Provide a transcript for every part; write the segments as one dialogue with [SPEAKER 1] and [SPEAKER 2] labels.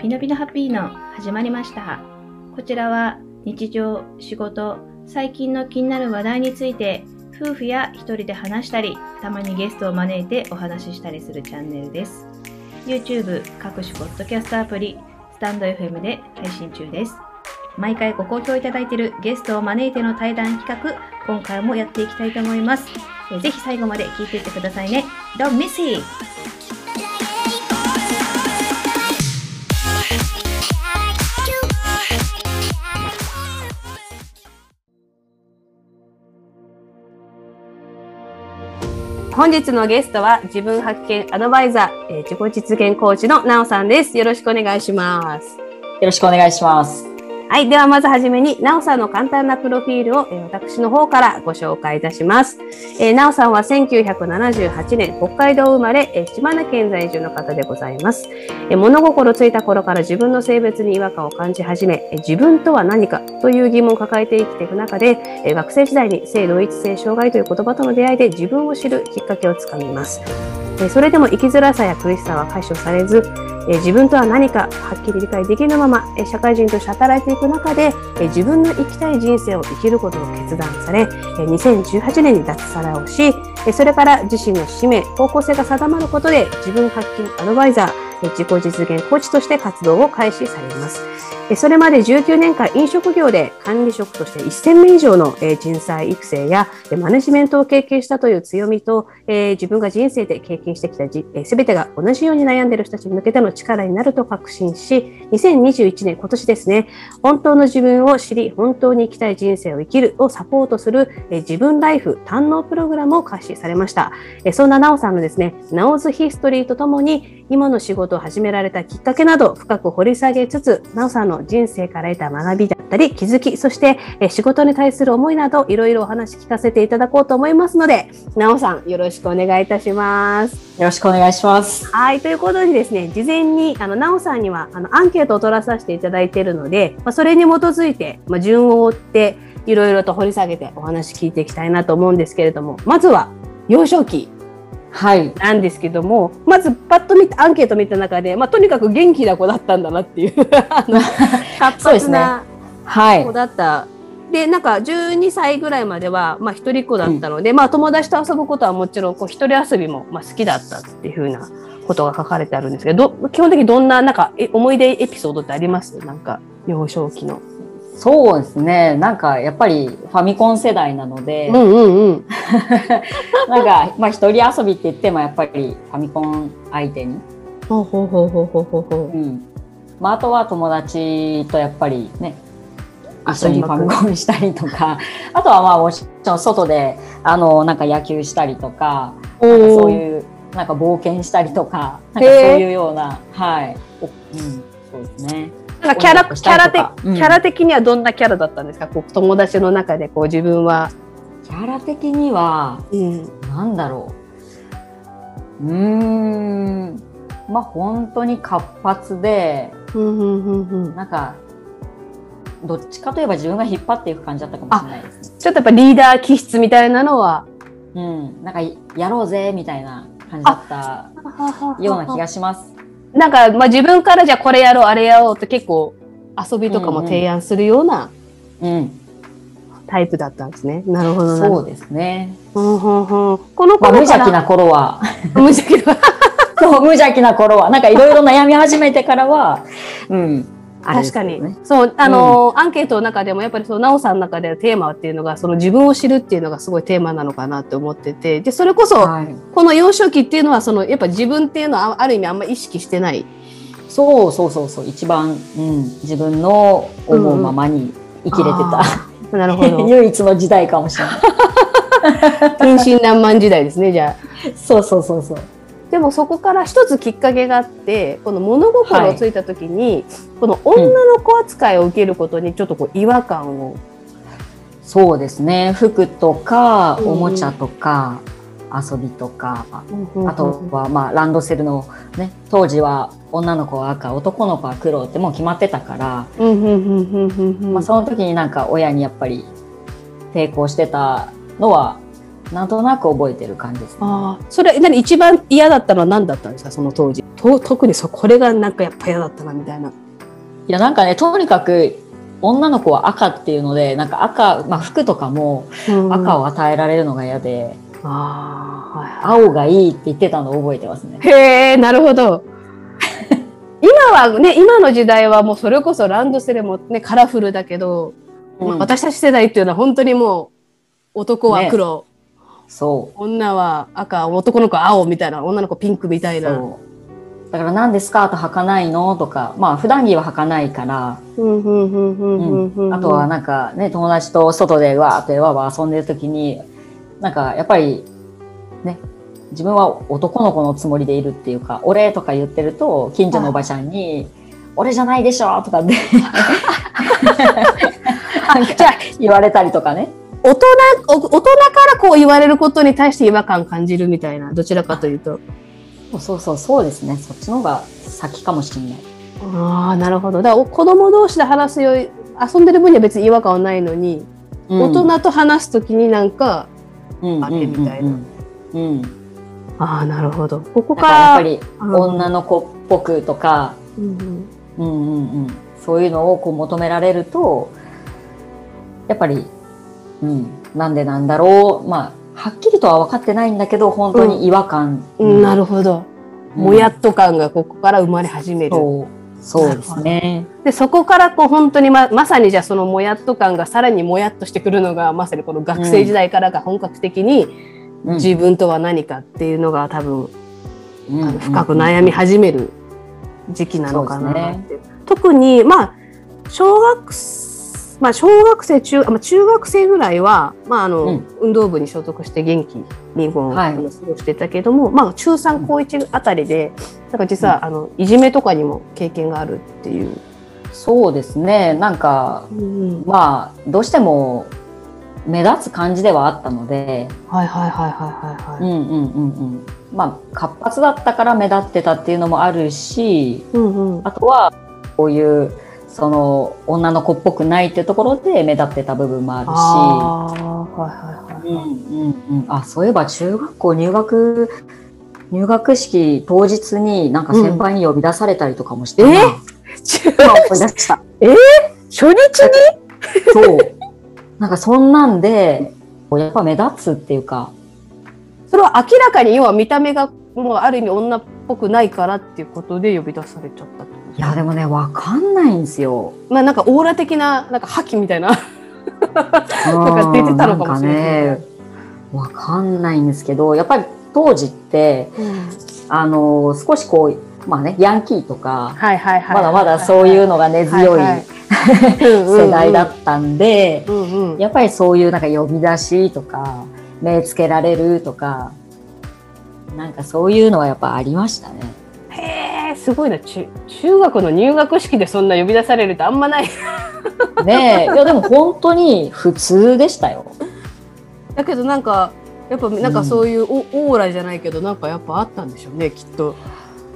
[SPEAKER 1] ピノピノハッピーの始まりました。こちらは日常、仕事、最近の気になる話題について夫婦や一人で話したり、たまにゲストを招いてお話ししたりするチャンネルです。YouTube、各種ポッドキャストアプリ、スタンド FM で配信中です。毎回ご好評いただいているゲストを招いての対談企画、今回もやっていきたいと思います。えぜひ最後まで聞いていってくださいね。Don't miss it! 本日のゲストは自分発見アドバイザー、えー自己実現コーチのなおさんです。よろしくお願いします。
[SPEAKER 2] よろしくお願いします。
[SPEAKER 1] はい。ではまずはじめに、なおさんの簡単なプロフィールを、えー私の方からご紹介いたします。えーなおさんは1978年、北海道生まれ、えー島根県在住の方でございます。えー物心ついた頃から自分の性別に違和感を感じ始め、えー自分とは何かという疑問を抱えて生きていく中で、えー学生時代に性同一性障害という言葉との出会いで自分を知るきっかけをつかみます。えそれでも生きづらさや苦しさは解消されず、え自分とは何かはっきり理解できぬまま、え社会人として働いていく中で、え自分の生きたい人生を生きることを決断され、え2018年に脱サラをし、えそれから自身の使命、方向性が定まることで自分発見アドバイザ、ー自己実現コーチとして活動を開始されます。それまで19年間飲食業で管理職として1000名以上の人材育成やマネジメントを経験したという強みと、自分が人生で経験してきた全てが同じように悩んでいる人たちに向けての力になると確信し、2021年、今年ですね、本当の自分を知り、本当に生きたい人生を生きるをサポートする自分ライフ堪能プログラムを開始されました。そんななおさんのですね、なおずヒストリーとともに、今の仕事を始められたきっかけなど深く掘り下げつつ、なおさんの人生から得た学びだったり、気づき、そしてえー仕事に対する思いなど、いろいろお話聞かせていただこうと思いますので、なおさん、よろしくお願いいたします。
[SPEAKER 2] よろしくお願いします。
[SPEAKER 1] はい、ということでですね、事前に、あの、なおさんには、あの、アンケートを取らさせていただいているので、まあ、それに基づいて、まあ、順を追って、いろいろと掘り下げてお話聞いていきたいなと思うんですけれども、まずは、幼少期
[SPEAKER 2] はい。
[SPEAKER 1] なんですけども、まずパッと見た、アンケート見た中で、まあ、とにかく元気な子だったんだなっていう、活
[SPEAKER 2] そうですね
[SPEAKER 1] 発な
[SPEAKER 2] はい
[SPEAKER 1] 子。だった。で、なんか12歳ぐらいまでは、まあ一人っ子だったので、まあ友達と遊ぶことはもちろん、こう一人遊びも、まあ、好きだったっていうふうなことが書かれてあるんですけど、ど基本的にどんな、なんか、え思い出エピソードってあります？なんか、幼少期の。
[SPEAKER 2] そうですね。なんか、やっぱりファミコン世代なので、
[SPEAKER 1] うんうんうん。
[SPEAKER 2] なんか、まあ、一人遊びって言っても、やっぱりファミコン相手に。
[SPEAKER 1] ほうほうほうほうほうほうほ
[SPEAKER 2] うん。まあ、あとは友達とやっぱりね、一緒にファミコンしたりとか、あとはまあ、もちろん外で、あの、なんか野球したりとか、かそう
[SPEAKER 1] う。
[SPEAKER 2] いう、なんか冒険したりとか、なんかそういうような、はい。おうん、そうですね。
[SPEAKER 1] なんかキャラ、キャラ的キャラ的にはどんなキャラだったんですか？こう友達の中でこう自分は。
[SPEAKER 2] キャラ的には、
[SPEAKER 1] うん。
[SPEAKER 2] なんだろう。うーん。まあ本当に活発で、
[SPEAKER 1] うんうんうんうん。
[SPEAKER 2] なんか、どっちかといえば自分が引っ張っていく感じだったかもしれないですね。
[SPEAKER 1] ちょっとやっぱリーダー気質みたいなのは。
[SPEAKER 2] うん。なんか、やろうぜ、みたいな感じだったような気がします。
[SPEAKER 1] なんか、まあ、自分からじゃあこれやろう、あれやろうって結構遊びとかも提案するような
[SPEAKER 2] うん。
[SPEAKER 1] タイプだったんですね。なるほどな。
[SPEAKER 2] そうですね。
[SPEAKER 1] うんうんうんこの
[SPEAKER 2] まあ、無邪気な頃は、
[SPEAKER 1] 無邪気な。
[SPEAKER 2] そう、無邪気な頃は、なんかいろいろ悩み始めてからは、うん。
[SPEAKER 1] 確か
[SPEAKER 2] すよね
[SPEAKER 1] に。そう、あのーアンケートの中でもやっぱりその、なおさんの中でのテーマっていうのが、その自分を知るっていうのがすごいテーマなのかなって思ってて、で、それこそ、
[SPEAKER 2] はい。
[SPEAKER 1] この幼少期っていうのは、その、やっぱ自分っていうのはあある意味あんま意識してない。
[SPEAKER 2] そうそうそうそう一番、うん、自分の思うままに生きれてた、
[SPEAKER 1] た。なるほど。
[SPEAKER 2] 唯一の時代かもしれない
[SPEAKER 1] 天真爛漫時代ですね、じゃあ。
[SPEAKER 2] そうそうそうそう
[SPEAKER 1] でもそこから一つきっかけがあってこの物心をついた時に、この女の子扱いを受けることにちょっとこう違和感を、
[SPEAKER 2] そうですね。服とか
[SPEAKER 1] うん。
[SPEAKER 2] おもちゃとか、遊びとかあとはまあランドセルのね当時は女の子は赤男の子は黒ってもう決まってたから、
[SPEAKER 1] うんうんうんうんうんうん。
[SPEAKER 2] まあ、その時になんか親にやっぱり抵抗してたのはなんとなく覚えてる感じですね。
[SPEAKER 1] ああそれ何一番嫌だったのは何だったんですか？その当時当と特にそうこれがなんかやっぱ嫌だったなみたいな。
[SPEAKER 2] いやなんかねとにかく女の子は赤っていうのでなんか赤、まあ、服とかも赤
[SPEAKER 1] を。
[SPEAKER 2] を与えられるのが嫌で、
[SPEAKER 1] ああ、はいは
[SPEAKER 2] 青がいいって言ってたのを覚えてますね
[SPEAKER 1] い。。へえ、なるほど。今はね、今の時代はもうそれこそランドセルもね、カラフルだけど、まあ
[SPEAKER 2] うん
[SPEAKER 1] 私たち世代っていうのは本当にもう男は黒、
[SPEAKER 2] そ
[SPEAKER 1] 女は赤、男の子は青みたいな、女の子ピンクみた
[SPEAKER 2] う
[SPEAKER 1] いな。
[SPEAKER 2] そう。だからなんでスカート履かないの？とか。まあ普段着は履かないから、
[SPEAKER 1] うんうんうんうんうんうん。
[SPEAKER 2] あとはなんかね友達と外でわーってわーわー遊んでる時になんかやっぱりね自分は男の子のつもりでいるっていうか「俺」とか言ってると近所のおばちゃんに「俺じゃないでしょ」とかって
[SPEAKER 1] じゃあ
[SPEAKER 2] 言われたりとかね
[SPEAKER 1] 大人お大人からこう言われることに対して違和感感じるみたいなどちらかというと。
[SPEAKER 2] そうそうそうですね。そっちの方が先かもしれない。
[SPEAKER 1] ああなるほど。だからお子供同士で話すより遊んでる分には別に違和感はないのに、大人と話すときになんかあれみたいな
[SPEAKER 2] うん。うんうんうん。
[SPEAKER 1] ああなるほど。ここ
[SPEAKER 2] だ
[SPEAKER 1] か
[SPEAKER 2] かららやっぱり
[SPEAKER 1] うん。
[SPEAKER 2] 女の子っぽくとか、
[SPEAKER 1] うんうん。
[SPEAKER 2] うんうんうん、そういうのをこう求められるとやっぱり、うん、なんでなんだろう。まあはっきりとは分かってないんだけど本当に違和感、
[SPEAKER 1] うん、なるほど、
[SPEAKER 2] うん。
[SPEAKER 1] もやっと感がここから生まれ始める。
[SPEAKER 2] そう。ですね。
[SPEAKER 1] でそこからこう本当にままさにじゃあそのもやっと感がさらにもやっとしてくるのがまさにこの学生時代からが本格的に
[SPEAKER 2] うん。
[SPEAKER 1] 自分とは何かっていうのが多分深く悩み始める時期なのかなって。特にまあ小学まあ小学生中まあ中学生ぐらいはまああの、
[SPEAKER 2] うん。
[SPEAKER 1] 運動部に所属して元気にこう、
[SPEAKER 2] はい。
[SPEAKER 1] 過ごしてたけどもまあ中3高1あたりでなんか実は、あのいじめとかにも経験があるっていう。
[SPEAKER 2] そうですね。なんか
[SPEAKER 1] うん。
[SPEAKER 2] まあどうしても目立つ感じではあったので、
[SPEAKER 1] はいはいはいはいはいはい。
[SPEAKER 2] うんうんうんうん、まあ活発だったから目立ってたっていうのもあるし
[SPEAKER 1] うんうん。
[SPEAKER 2] あとはこういうその女の子っぽくないってところで目立ってた部分もあるし。
[SPEAKER 1] あ
[SPEAKER 2] そういえば中学校入学入学式当日になんか先輩に呼び出されたりとかもして、
[SPEAKER 1] うんえ
[SPEAKER 2] 今思い出した。
[SPEAKER 1] 初日に？
[SPEAKER 2] そう。なんかそんなんでやっぱ目立つっていうか。
[SPEAKER 1] それは明らかに要は見た目がもうある意味女っぽくないからっていうことで呼び出されちゃったっ
[SPEAKER 2] いやでもねわかんないんですよ。
[SPEAKER 1] まあなんかオーラ的ななんか覇気みたいな。
[SPEAKER 2] なん
[SPEAKER 1] か出てたのかもしれない
[SPEAKER 2] ねわかんないんですけどやっぱり当時ってあの少しこうまあねヤンキーとか
[SPEAKER 1] はいはいはい。
[SPEAKER 2] まだまだそういうのが根強い
[SPEAKER 1] はいはい
[SPEAKER 2] 世代だったんで。
[SPEAKER 1] うんうん。
[SPEAKER 2] やっぱりそういうなんか呼び出しとか目つけられるとかなんかそういうのはやっぱありましたね。
[SPEAKER 1] すごいな。中中学の入学式でそんな呼び出されるってあんまない。
[SPEAKER 2] ねえ。いやでも本当に普通でしたよ。
[SPEAKER 1] だけどなんかやっぱなんかそういうオ,、オーラじゃないけどなんかやっぱあったんでしょうねきっと。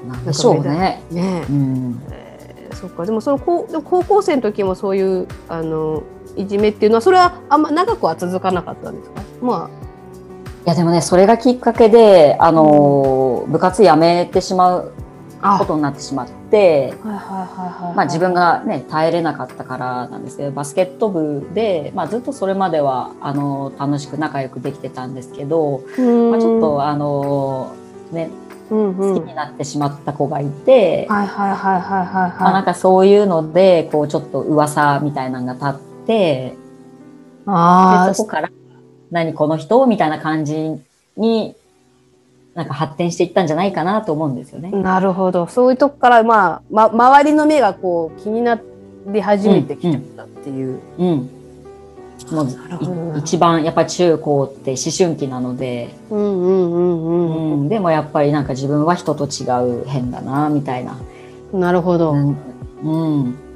[SPEAKER 2] なんでしょうね。
[SPEAKER 1] ね
[SPEAKER 2] うん、
[SPEAKER 1] えーそっか。でもその高高校生の時もそういうあのいじめっていうのはそれはあんま長くは続かなかったんですか？ま
[SPEAKER 2] いやでもねそれがきっかけであの部活辞めてしまう
[SPEAKER 1] あ
[SPEAKER 2] ことになってしまって。
[SPEAKER 1] はいはいはいはい
[SPEAKER 2] まあ、自分が、ね、耐えれなかったからなんですけどバスケット部で、まあ、ずっとそれまではあの楽しく仲良くできてたんですけど、まあ、ちょっとあの、ね、
[SPEAKER 1] うんうん。
[SPEAKER 2] 好きになってしまった子がいて、
[SPEAKER 1] はいはいはいはいはい
[SPEAKER 2] まあ、な
[SPEAKER 1] はい
[SPEAKER 2] んかそういうのでこうちょっと噂みたいなのが立って
[SPEAKER 1] あ
[SPEAKER 2] でそこから何この人？みたいな感じになんか発展していったんじゃないかなと思うんですよね。
[SPEAKER 1] あ。なるほど。そういうとこからまあ、ま、周りの目がこう気になり始めてきちゃったっていう、
[SPEAKER 2] うん。もう
[SPEAKER 1] なるほどな。い
[SPEAKER 2] 一番やっぱ中高って思春期なので、
[SPEAKER 1] うんうんうんうん、
[SPEAKER 2] うん、でもやっぱりなんか自分は人と違う変だなみたいな、
[SPEAKER 1] なるほど、
[SPEAKER 2] うんうん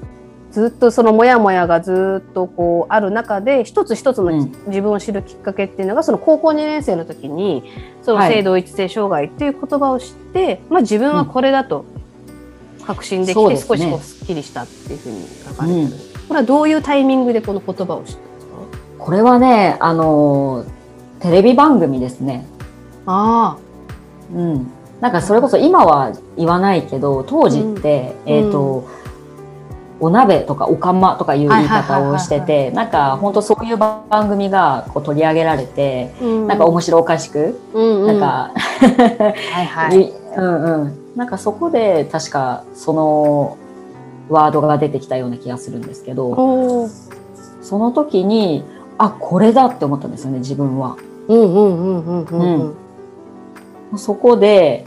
[SPEAKER 1] ずっとそのモヤモヤがずっとこうある中で一つ一つの
[SPEAKER 2] うん。
[SPEAKER 1] 自分を知るきっかけっていうのがその高校2年生の時にその
[SPEAKER 2] はい。
[SPEAKER 1] 性同一性障害っていう言葉を知って、まあ自分はこれだと確信できて少しこうすっきりしたっていうふうに書かれてる、これはどういうタイミングでこの言葉を知ったんですか
[SPEAKER 2] これはねあのテレビ番組ですね。
[SPEAKER 1] あ
[SPEAKER 2] うん、なんかそれこそ今は言わないけど当時って、
[SPEAKER 1] うん。
[SPEAKER 2] えっ、と、お鍋とかおかまとかいう言い方をしててなんか本当そういう番組がこう取り上げられて、
[SPEAKER 1] うん
[SPEAKER 2] なんか面白おかしく、
[SPEAKER 1] うんうん
[SPEAKER 2] なんか、
[SPEAKER 1] はいはい。
[SPEAKER 2] い うんうんなんかそこで確かそのワードが出てきたような気がするんですけどその時にあこれだって思ったんですよね自分は。
[SPEAKER 1] うんうんうんうんうんうん。
[SPEAKER 2] そこで、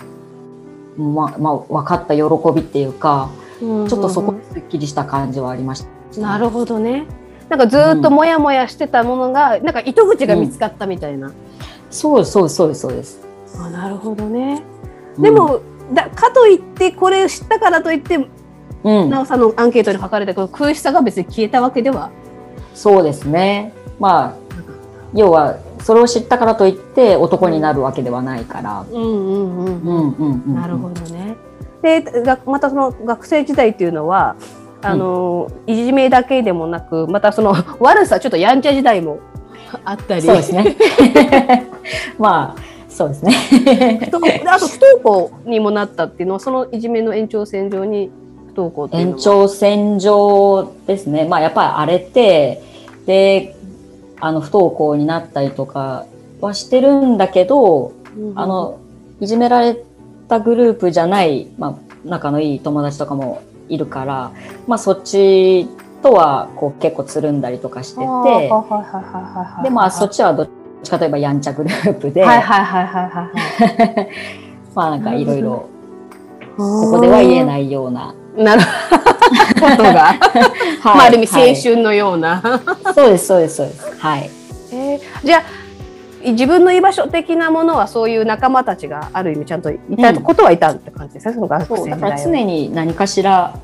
[SPEAKER 2] まあ、まあ、分かった喜びっていうか、
[SPEAKER 1] ちょ
[SPEAKER 2] ちょっとそこですっきりした感じはありました。
[SPEAKER 1] なるほどね。なんかずーっともやもやしてたものが、なんか糸口が見つかったみたいな。
[SPEAKER 2] そうです、そうそうです、そうです。
[SPEAKER 1] あなるほどね。
[SPEAKER 2] うん
[SPEAKER 1] で、も、だかといってこれを知ったからといって
[SPEAKER 2] うん、
[SPEAKER 1] なおさんのアンケートに書かれたこの苦しさが別に消えたわけでは。
[SPEAKER 2] そうですね。まあ、要は、それを知ったからといって男になるわけではないから。
[SPEAKER 1] うんうんうん
[SPEAKER 2] うん、うん、うん。
[SPEAKER 1] なるほどね。でがまたその学生時代っていうのはあの、いじめだけでもなくまたその 悪さちょっとやんちゃ時代もあったり
[SPEAKER 2] そうですね。まあ、そうですね。
[SPEAKER 1] とあと不登校にもなったっていうのはそのいじめの延長線上に不登校って
[SPEAKER 2] 延
[SPEAKER 1] は
[SPEAKER 2] 長線上ですね。まあ、やっぱり荒れて、で、あの、不登校になったりとかはしてるんだけど、
[SPEAKER 1] うん
[SPEAKER 2] あの、いじめられたグループじゃない、まあ、仲のいい友達とかもいるから、まあ、そっちとは、こう、結構つるんだりとかしてて、
[SPEAKER 1] あーはいはいはいはいはい
[SPEAKER 2] で、まあ、そっちはどっちかといえばやんちゃグループで、
[SPEAKER 1] はいはいはいはいはい
[SPEAKER 2] まあ、なんかいろいろ、
[SPEAKER 1] こ
[SPEAKER 2] ここでは言えないような。
[SPEAKER 1] いなることが、
[SPEAKER 2] はい
[SPEAKER 1] まあある意味
[SPEAKER 2] はい
[SPEAKER 1] 青春のような、
[SPEAKER 2] そうです、そうです、そうです。はい。
[SPEAKER 1] えーじゃあ自分の居場所的なものはそういう仲間たちがある意味ちゃんといた
[SPEAKER 2] うん
[SPEAKER 1] ことはいたって感じですね、その学生
[SPEAKER 2] だから常に何かしら、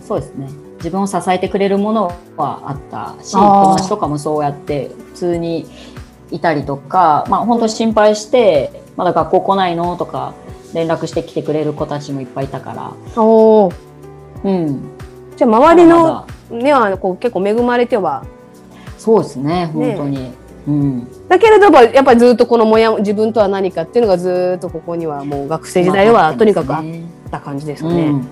[SPEAKER 2] そうですね。自分を支えてくれるものはあったし、友達とかもそうやって普通にいたりとか、まあ本当心配して、まだ学校来ないのとか連絡してきてくれる子たちもいっぱいいたから、
[SPEAKER 1] おー。
[SPEAKER 2] うん。
[SPEAKER 1] じゃあ周りの
[SPEAKER 2] まだまだ
[SPEAKER 1] にはこう結構恵まれては。
[SPEAKER 2] そうですね、本当に。うん。
[SPEAKER 1] だけれどもやっぱりずっとこのもや自分とは何かっていうのがずっとここにはもう学生時代はとにかくあっ
[SPEAKER 2] ね
[SPEAKER 1] た感じですね。
[SPEAKER 2] ん。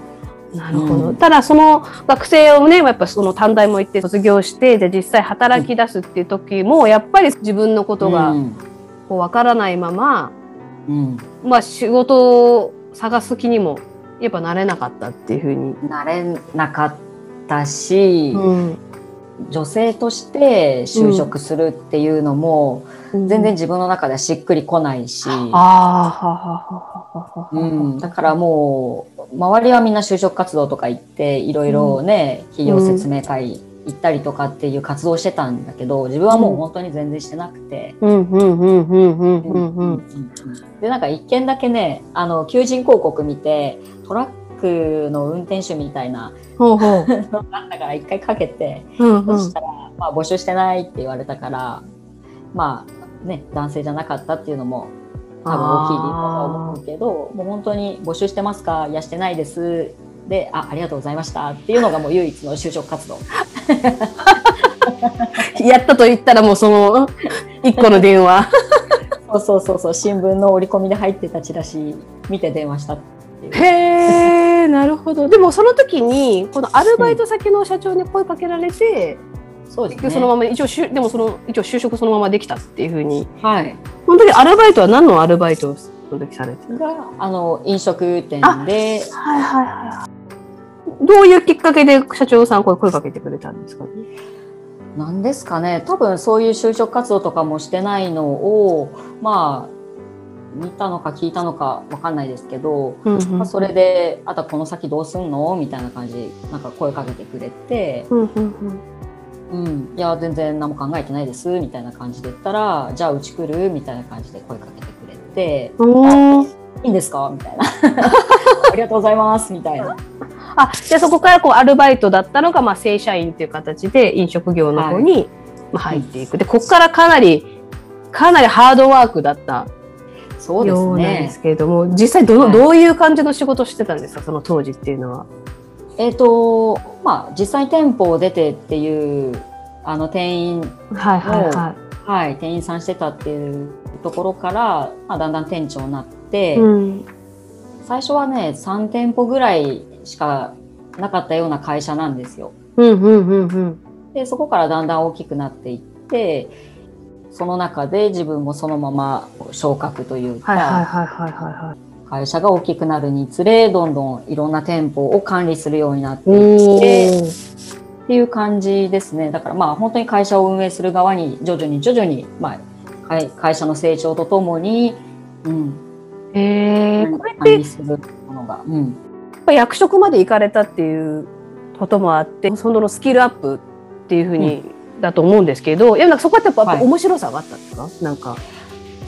[SPEAKER 1] なるほど。
[SPEAKER 2] うん
[SPEAKER 1] ただその学生をねやっぱその短大も行って卒業してで実際働き出すっていう時もやっぱり自分のことが
[SPEAKER 2] うん
[SPEAKER 1] こうわからないまま、
[SPEAKER 2] うん。
[SPEAKER 1] まあ仕事を探す気にもやっぱなれなかったっていうふうに。
[SPEAKER 2] なれなかったし、
[SPEAKER 1] うん
[SPEAKER 2] 女性として就職するっていうのも、全然自分の中ではしっくりこないし、うん、だからもう周りはみんな就職活動とか行っていろいろね、企業説明会行ったりとかっていう活動をしてたんだけど自分はもう本当に全然してなくて。でなんか一件だけねあの求人広告見てトラックの運転手みたいな
[SPEAKER 1] ほうほう
[SPEAKER 2] のがあったから一回かけて
[SPEAKER 1] うんうん
[SPEAKER 2] そしたら、まあ、募集してないって言われたから、まあね、男性じゃなかったっていうのも多分大きい理由だと思うけど、もう本当に募集してますか？いやしてないです。で、あ、ありがとうございましたっていうのがもう唯一の就職活動。
[SPEAKER 1] やったと言ったらもうその一個の電話。
[SPEAKER 2] そうそうそうそう、新聞の折り込みで入ってたチラシ見て電話したっていう。
[SPEAKER 1] へえ、なるほど。でもその時にこのアルバイト先の社長に声かけられて、
[SPEAKER 2] そうですね。
[SPEAKER 1] そのまま一応しゅでもその一応就職そのままできたっていうふうに。
[SPEAKER 2] はい。
[SPEAKER 1] その時アルバイトは何のアルバイトをその時されてた？
[SPEAKER 2] が、あの、飲食店で、
[SPEAKER 1] はいはいはい。どういうきっかけで社長さんこれ声かけてくれたんですか？ね。
[SPEAKER 2] なんですかね多分そういう就職活動とかもしてないのをまあ見たのか聞いたのかわかんないですけど、
[SPEAKER 1] うん
[SPEAKER 2] まあ、それで「あとはこの先どうすんの?」みたいな感じでなんか声かけてくれて
[SPEAKER 1] うんうんうん「
[SPEAKER 2] うん、いや全然何も考えてないです」みたいな感じで言ったら「じゃあうち来る?」みたいな感じで声かけてくれて
[SPEAKER 1] おー「
[SPEAKER 2] いいんですか?」みたいな「ありがとうございます」みたいな。
[SPEAKER 1] あじゃあそこからこうアルバイトだったのが、まあ、正社員という形で飲食業の方に、まあ、入っていくでここからかなりかなりハードワークだった
[SPEAKER 2] そうです
[SPEAKER 1] ようなんで
[SPEAKER 2] ね
[SPEAKER 1] すけれども、実際ど,、
[SPEAKER 2] はい
[SPEAKER 1] どういう感じの仕事をしてたんですか？その当時っていうのは。
[SPEAKER 2] えっ、とまあ実際店舗を出てっていうあの店員
[SPEAKER 1] はいはいは
[SPEAKER 2] はい、店員さんしてたっていうところから、まあ、だんだん店長になって、
[SPEAKER 1] うん。
[SPEAKER 2] 最初はね3店舗ぐらいしかなかったような会社なんですよ。
[SPEAKER 1] うんうんうんうん。
[SPEAKER 2] でそこからだんだん大きくなっていってその中で自分もそのまま昇格というか。会社が大きくなるにつれどんどんいろんな店舗を管理するようになって
[SPEAKER 1] お
[SPEAKER 2] いって
[SPEAKER 1] ー
[SPEAKER 2] っていう感じですね。だからまあ本当に会社を運営する側に徐々に徐々に、まあ、会会社の成長とともに、うん、
[SPEAKER 1] へえ、これっ
[SPEAKER 2] 管
[SPEAKER 1] て
[SPEAKER 2] 理するものが、うん、
[SPEAKER 1] やっぱ役職まで行かれたっていうこともあって、そのスキルアップっていうふうに、だと思うんですけど、いや、なんかそこはやっぱ、
[SPEAKER 2] はい。
[SPEAKER 1] 面白さがあったんですか？なんか。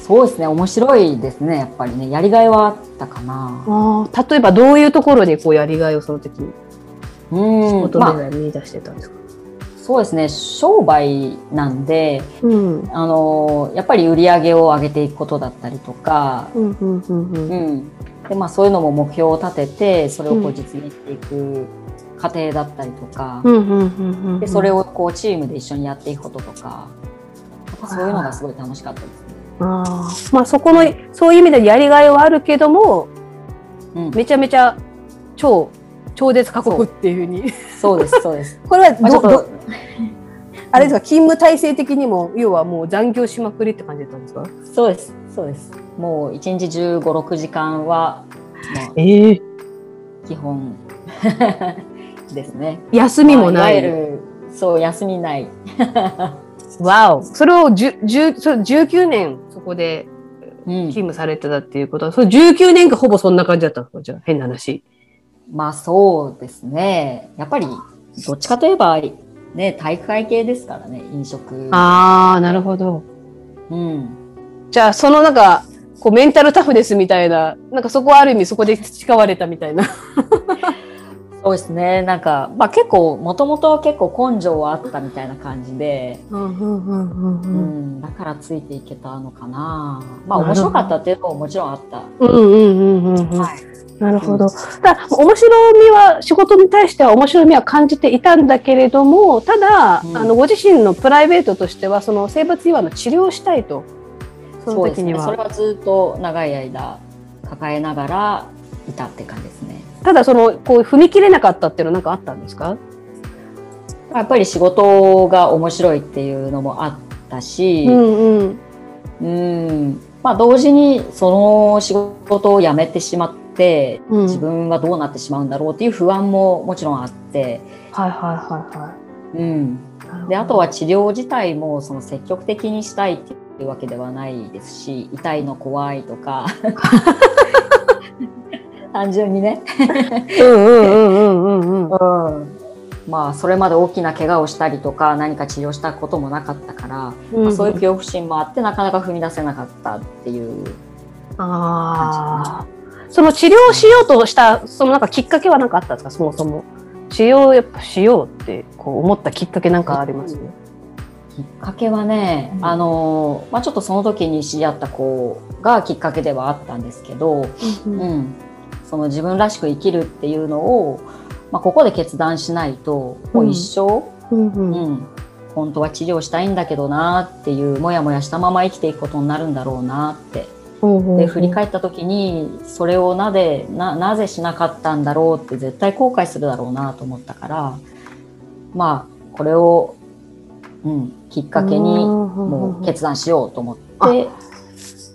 [SPEAKER 2] そうですね。面白いですね。やっぱりね。やりがいはあったかな。
[SPEAKER 1] 例えばどういうところにこうやりがいをその時に仕
[SPEAKER 2] うんま
[SPEAKER 1] 見出してたんですか、
[SPEAKER 2] そうですね。商売なんで
[SPEAKER 1] うん。
[SPEAKER 2] あのやっぱり売り上げを上げていくことだったりとか、
[SPEAKER 1] うんうんうんうん。
[SPEAKER 2] うん。でまあ、そういうのも目標を立ててそれをこ
[SPEAKER 1] う
[SPEAKER 2] うん実現していく過程だったりとか。でそれ
[SPEAKER 1] を。
[SPEAKER 2] をこうチームで一緒にやっていくこととかそういうのがすごい楽しかったですね。
[SPEAKER 1] ああ、まあそこの、そういう意味でやりがいはあるけども、
[SPEAKER 2] うん、
[SPEAKER 1] めちゃめちゃ超、超絶過酷っていうふうに。
[SPEAKER 2] そうですそうです。
[SPEAKER 1] これはど、
[SPEAKER 2] まあちょっと
[SPEAKER 1] ど、あれですか、勤務体制的にも、要はもう残業しまくりって感じだったんですか？
[SPEAKER 2] そうですそうです。もう一日15、6時間は、ま
[SPEAKER 1] ええ
[SPEAKER 2] あ、基本ですね。
[SPEAKER 1] 休みもない。
[SPEAKER 2] まあいそう休みない。
[SPEAKER 1] わお。それをじゅじゅそれ19年そこで
[SPEAKER 2] うん
[SPEAKER 1] 勤務されてたっていうこと？は、それ19年間ほぼそんな感じだったんですかじゃあ、変な話。
[SPEAKER 2] まあそうですね。やっぱりどっちかといえばね体育会系ですからね飲食。
[SPEAKER 1] ああ、なるほど。
[SPEAKER 2] うん。
[SPEAKER 1] じゃあ、そのなんか、こうメンタルタフですみたいな、なんかそこはある意味そこで培われたみたいな。
[SPEAKER 2] そうですね。なんかまあ結構もともと結構根性はあったみたいな感じで、
[SPEAKER 1] うんうんうんうん
[SPEAKER 2] う
[SPEAKER 1] うん
[SPEAKER 2] ん、だからついていけたのかな。まあ面白かったっていうのももちろんあった。
[SPEAKER 1] うんうんうんうんうん。
[SPEAKER 2] はい。
[SPEAKER 1] なるほど。ただ、面白みは、仕事に対しては面白みは感じていたんだけれども、ただ、
[SPEAKER 2] うん
[SPEAKER 1] あの、ご自身のプライベートとしては、その生活違和の治療をしたいと。そ。の時には。
[SPEAKER 2] それはずっと長い間抱えながらいたって感じですね。
[SPEAKER 1] ただ、その、こう、踏み切れなかったっていうのは何かあったんですか？
[SPEAKER 2] やっぱり仕事が面白いっていうのもあったし、
[SPEAKER 1] うんうん。
[SPEAKER 2] うん。まあ同時にその仕事を辞めてしまって、
[SPEAKER 1] うん。
[SPEAKER 2] 自分はどうなってしまうんだろうっていう不安ももちろんあって、
[SPEAKER 1] はいはいはいは
[SPEAKER 2] うん、
[SPEAKER 1] い。
[SPEAKER 2] であとは治療自体もその積極的にしたいっていうわけではないですし痛いの怖いとか 単純にね、
[SPEAKER 1] うんうんうんうんうんうん。
[SPEAKER 2] うん、まあそれまで大きな怪我をしたりとか何か治療したこともなかったから、まあそういう恐怖心もあってなかなか踏み出せなかったっていう。
[SPEAKER 1] ああ。その治療をしようとした、そのなんかきっかけは何かあったんですか？そもそも。治療をやっぱしようってこう思ったきっかけなんかあります？ね。
[SPEAKER 2] きっかけはね、
[SPEAKER 1] うん。
[SPEAKER 2] あのまあ、ちょっとその時に知り合った子がきっかけではあったんですけど、
[SPEAKER 1] うん。
[SPEAKER 2] うん、その自分らしく生きるっていうのを、まあ、ここで決断しないともう一生、
[SPEAKER 1] うん。うん。
[SPEAKER 2] うん。本当は治療したいんだけどなっていうもやもやしたまま生きていくことになるんだろうなって。で振り返った時にそれをなぜななぜしなかったんだろうって絶対後悔するだろうなと思ったからまあこれを、うん、きっかけにもう決断しようと思って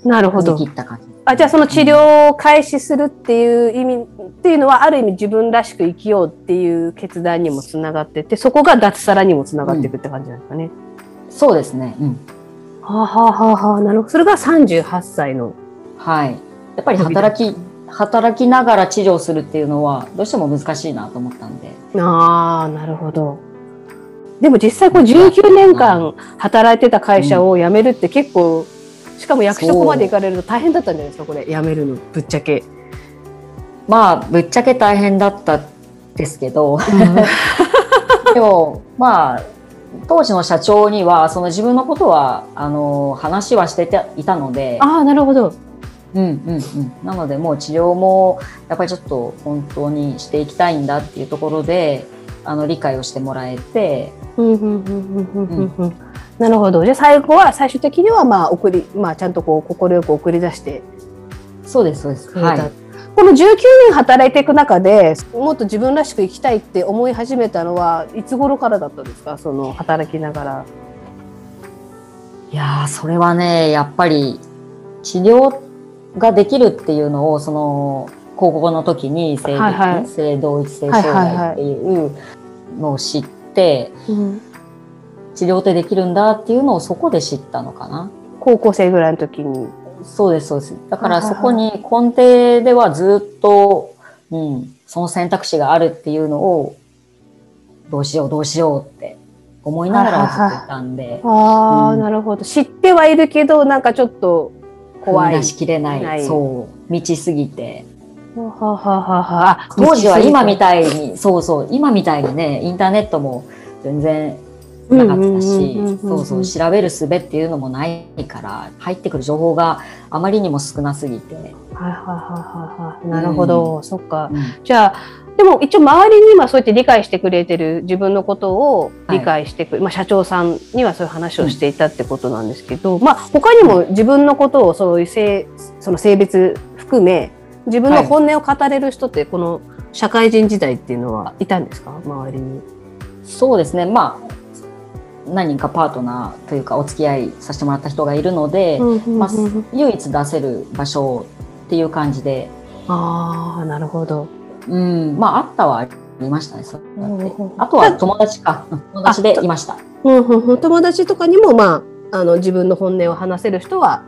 [SPEAKER 1] なるほど。
[SPEAKER 2] 切った感じ。
[SPEAKER 1] あじゃあその治療を開始するっていう意味っていうのはある意味自分らしく生きようっていう決断にもつながっててそこが脱サラにもつながっていくって感じなんですかね。
[SPEAKER 2] そうですね、うん
[SPEAKER 1] はあ、はあはあはあ、なるほどそれが38歳の。
[SPEAKER 2] はい、やっぱり働き働きながら治療するっていうのはどうしても難しいなと思ったんで
[SPEAKER 1] ああなるほど。でも実際こう19年間働いてた会社を辞めるって結構、しかも役職まで行かれると大変だったんじゃないですかこれ。辞めるの。ぶっちゃけ。
[SPEAKER 2] まあぶっちゃけ大変だったですけど。でもまあ当時の社長にはその自分のことはあの話はしてていたので、
[SPEAKER 1] ああなるほど。
[SPEAKER 2] うんうんうん、なのでもう治療もやっぱりちょっと本当にしていきたいんだっていうところであの理解をしてもらえて、
[SPEAKER 1] うんうんうんうんうんうんうんなるほど。じゃあ最後は最終的にはまあ送りまあちゃんとこう心よく送り出して
[SPEAKER 2] そうですそうです。
[SPEAKER 1] はい
[SPEAKER 2] はい。
[SPEAKER 1] この19年働いていく中でもっと自分らしく生きたいって思い始めたのはいつ頃からだったんですか？その働きながら。
[SPEAKER 2] いやーそれはねやっぱり治療ができるっていうのをその高校の時に性,、
[SPEAKER 1] はいはい
[SPEAKER 2] 性同一性障害っていうのを知って、治療ってできるんだっていうのをそこで知ったのかな。
[SPEAKER 1] 高校生ぐらいの時に。
[SPEAKER 2] そうですそうです。だからそこに根底ではずっと、うん、その選択肢があるっていうのをどうしようどうしようって思いながらずっといたんで。
[SPEAKER 1] ああ、
[SPEAKER 2] うん
[SPEAKER 1] なるほど。知ってはいるけどなんかちょっと怖い。
[SPEAKER 2] 踏み出しきれない。
[SPEAKER 1] ない
[SPEAKER 2] そう。道すぎて。
[SPEAKER 1] はははははあ
[SPEAKER 2] 当時は今み
[SPEAKER 1] い
[SPEAKER 2] たいに、そうそう、今みたいにね、インターネットも全然なかったし、そうそう、調べる術っていうのもないから、入ってくる情報があまりにも少なすぎて。
[SPEAKER 1] はいはいはいはいはい。なるほど。そっか。
[SPEAKER 2] うん
[SPEAKER 1] じゃあ、でも一応周りに今そうやって理解してくれてる自分のことを理解してくる、まあ社長さんにはそういう話をしていたってことなんですけど、まあ他にも自分のことをそういう性、その性別含め、自分の本音を語れる人ってこの社会人時代っていうのはいたんですか？周りに。
[SPEAKER 2] そうですね、まあ、何人かパートナーというかお付き合いさせてもらった人がいるので、まあ、唯一出せる場所っていう感じで、
[SPEAKER 1] ああ、なるほど。
[SPEAKER 2] うん、まあ、あったはありましたね、そうあとは友達か、うん友達でいました。
[SPEAKER 1] うん友達とかにも、まあ、あの自分の本音を話せる人は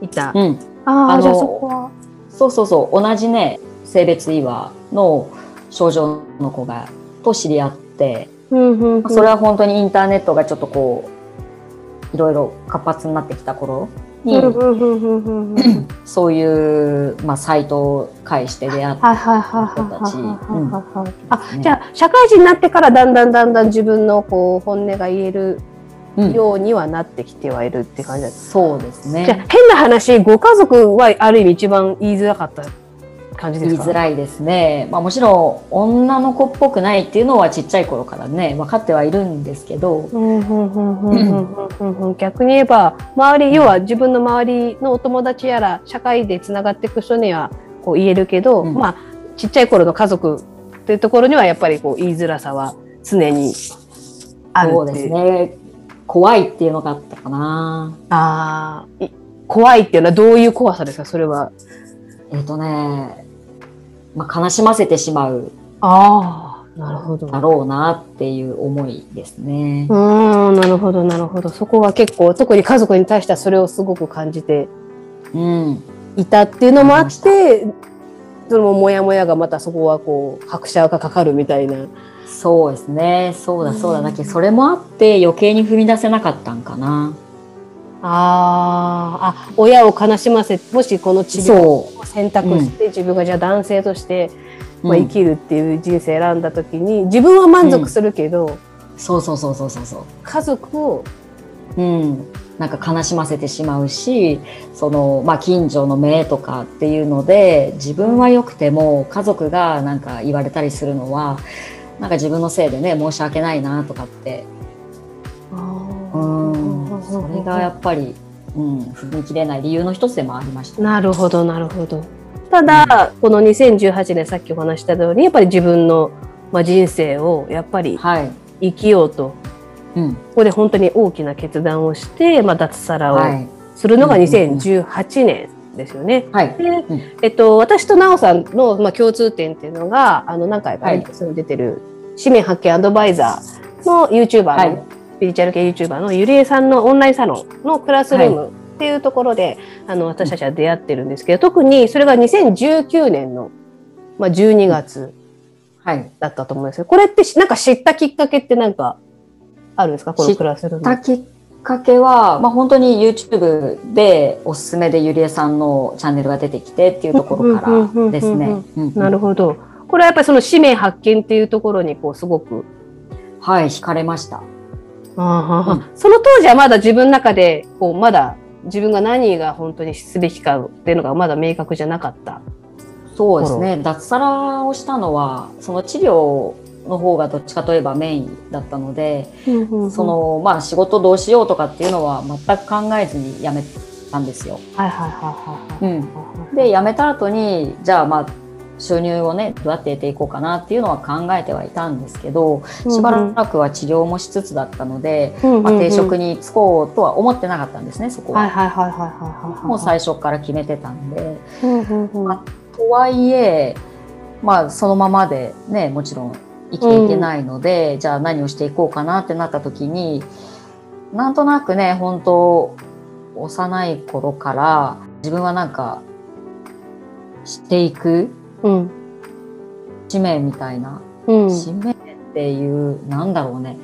[SPEAKER 1] いた。
[SPEAKER 2] うん、
[SPEAKER 1] ああ、じゃあそこは。
[SPEAKER 2] そうそうそう、同じね、性別違和の症状の子が、と知り合って、
[SPEAKER 1] うんうんうん
[SPEAKER 2] それは本当にインターネットがちょっとこう、いろいろ活発になってきた頃に、そういう、まあ、サイトを介して出会って、
[SPEAKER 1] はいはいはいはいはい
[SPEAKER 2] 人たち。
[SPEAKER 1] あ、
[SPEAKER 2] ね
[SPEAKER 1] じゃあ社会人になってからだんだんだんだん自分のこう本音が言える
[SPEAKER 2] うん
[SPEAKER 1] ようにはなってきてはいるって感じです。
[SPEAKER 2] そうです
[SPEAKER 1] じゃ。変な話、ご家族はある意味一番言いづらかった感じですか？
[SPEAKER 2] 言いづらいですね、まあ、もちろん女の子っぽくないっていうのはちっちゃい頃からね分かってはいるんですけど。
[SPEAKER 1] 逆に言えば周り要は自分の周りのお友達やら社会でつながっていく人にはこう言えるけど、
[SPEAKER 2] うん、
[SPEAKER 1] まあちっちゃい頃の家族っていうところにはやっぱりこう言いづらさは常にある
[SPEAKER 2] そうですね。怖いっていうのがあったかな。
[SPEAKER 1] あ怖いっていうのはどういう怖さですか？それは。
[SPEAKER 2] えっ、とねまあ、悲しませてしまう
[SPEAKER 1] ああ、なるほど。
[SPEAKER 2] だろうなっていう思いですね
[SPEAKER 1] う。ーん、なるほど、なるほど。そこは結構、特に家族に対してはそれをすごく感じて
[SPEAKER 2] うん。
[SPEAKER 1] いたっていうのもあって、そのモヤモヤがまたそこはこう、拍車がかかるみたいな。
[SPEAKER 2] そうですね。そうだそうだ。
[SPEAKER 1] うん
[SPEAKER 2] だけどそれもあって余計に踏み出せなかったんかな。
[SPEAKER 1] あーあ、親を悲しませ、もしこの治療
[SPEAKER 2] そ
[SPEAKER 1] を選択して、自分がじゃあ男性として、
[SPEAKER 2] う。
[SPEAKER 1] まあ、
[SPEAKER 2] うん
[SPEAKER 1] 生きるっていう人生選んだ時に、自分は満足するけど、
[SPEAKER 2] そうそうそうそうそうそう。
[SPEAKER 1] 家族を、
[SPEAKER 2] うん、なんか悲しませてしまうしその、まあ、近所の目とかっていうので自分は良くても家族がなんか言われたりするのはなんか自分のせいでね申し訳ないなとかってうんそれがやっぱり、うん、踏み切れない理由の一つでもありました。
[SPEAKER 1] なるほど、なるほど。ただ、この2018年さっきお話ししたように、やっぱり自分の、まあ、人生をやっぱり
[SPEAKER 2] はい、
[SPEAKER 1] 生きようと、
[SPEAKER 2] うん。
[SPEAKER 1] ここで本当に大きな決断をして、まあ、脱サラを
[SPEAKER 2] はい。
[SPEAKER 1] するのが
[SPEAKER 2] うんうんうん。
[SPEAKER 1] 2018年ですよね。
[SPEAKER 2] はい。
[SPEAKER 1] で
[SPEAKER 2] うん
[SPEAKER 1] えっと、私と奈緒さんの、まあ、共通点っていうのが、あの、何回か出てる、使命発見アドバイザーの YouTuber の、
[SPEAKER 2] はい。
[SPEAKER 1] スピリチュアル系 YouTuber のゆりえさんのオンラインサロンのクラスルームっていうところで、あの、私たちは出会ってるんですけど、特にそれが2019年の、まあ、12月
[SPEAKER 2] はい
[SPEAKER 1] だったと思うんですけど、これってしなんか知ったきっかけってなんかあるんですか？このクラスルーム。
[SPEAKER 2] たきっかけは、まあ、本当に YouTube でおすすめでゆりえさんのチャンネルが出てきてっていうところからですね。うん
[SPEAKER 1] なるほど。これはやっぱりその使命発見っていうところにこうすごく
[SPEAKER 2] はい、惹かれました。
[SPEAKER 1] あその当時はまだ自分の中で、こう、まだ自分が何が本当にすべきかっていうのがまだ明確じゃなかった。
[SPEAKER 2] そうですね。脱サラをしたのは、その治療の方がどっちかといえばメインだったので、そ、の、まあ仕事どうしようとかっていうのは全く考えずに辞めたんですよ。
[SPEAKER 1] はいはいはいはい。
[SPEAKER 2] うん、で辞めた後にじゃあまあ収入をねどうやって得ていこうかなっていうのは考えてはいたんですけどしばらくは治療もしつつだったので、まあ、定職に就こうとは思ってなかったんですねそこは。
[SPEAKER 1] はいはいはいはいはい。
[SPEAKER 2] もう最初から決めてたんで。
[SPEAKER 1] うんうんうん
[SPEAKER 2] まとはいえまあそのままでねもちろん生きていけないので、じゃあ何をしていこうかなってなった時になんとなくね本当幼い頃から自分はなんかしていく
[SPEAKER 1] うん
[SPEAKER 2] 使命みたいな、
[SPEAKER 1] うん。
[SPEAKER 2] 使命っていうなんだろうね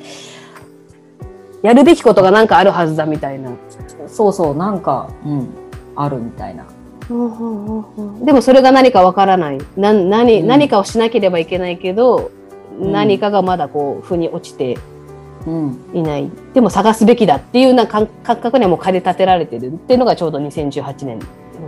[SPEAKER 1] やるべきことがなんかあるはずだみたいな。
[SPEAKER 2] そうそうなんか、うん、あるみたいな。
[SPEAKER 1] でもそれが何かわからない。な何、
[SPEAKER 2] うん
[SPEAKER 1] 何かをしなければいけないけど、
[SPEAKER 2] ん
[SPEAKER 1] 何かがまだこう、腑に落ちて
[SPEAKER 2] うん
[SPEAKER 1] いない。でも探すべきだっていうような感感覚にはもう駆り立てられてるっていうのがちょうど2018年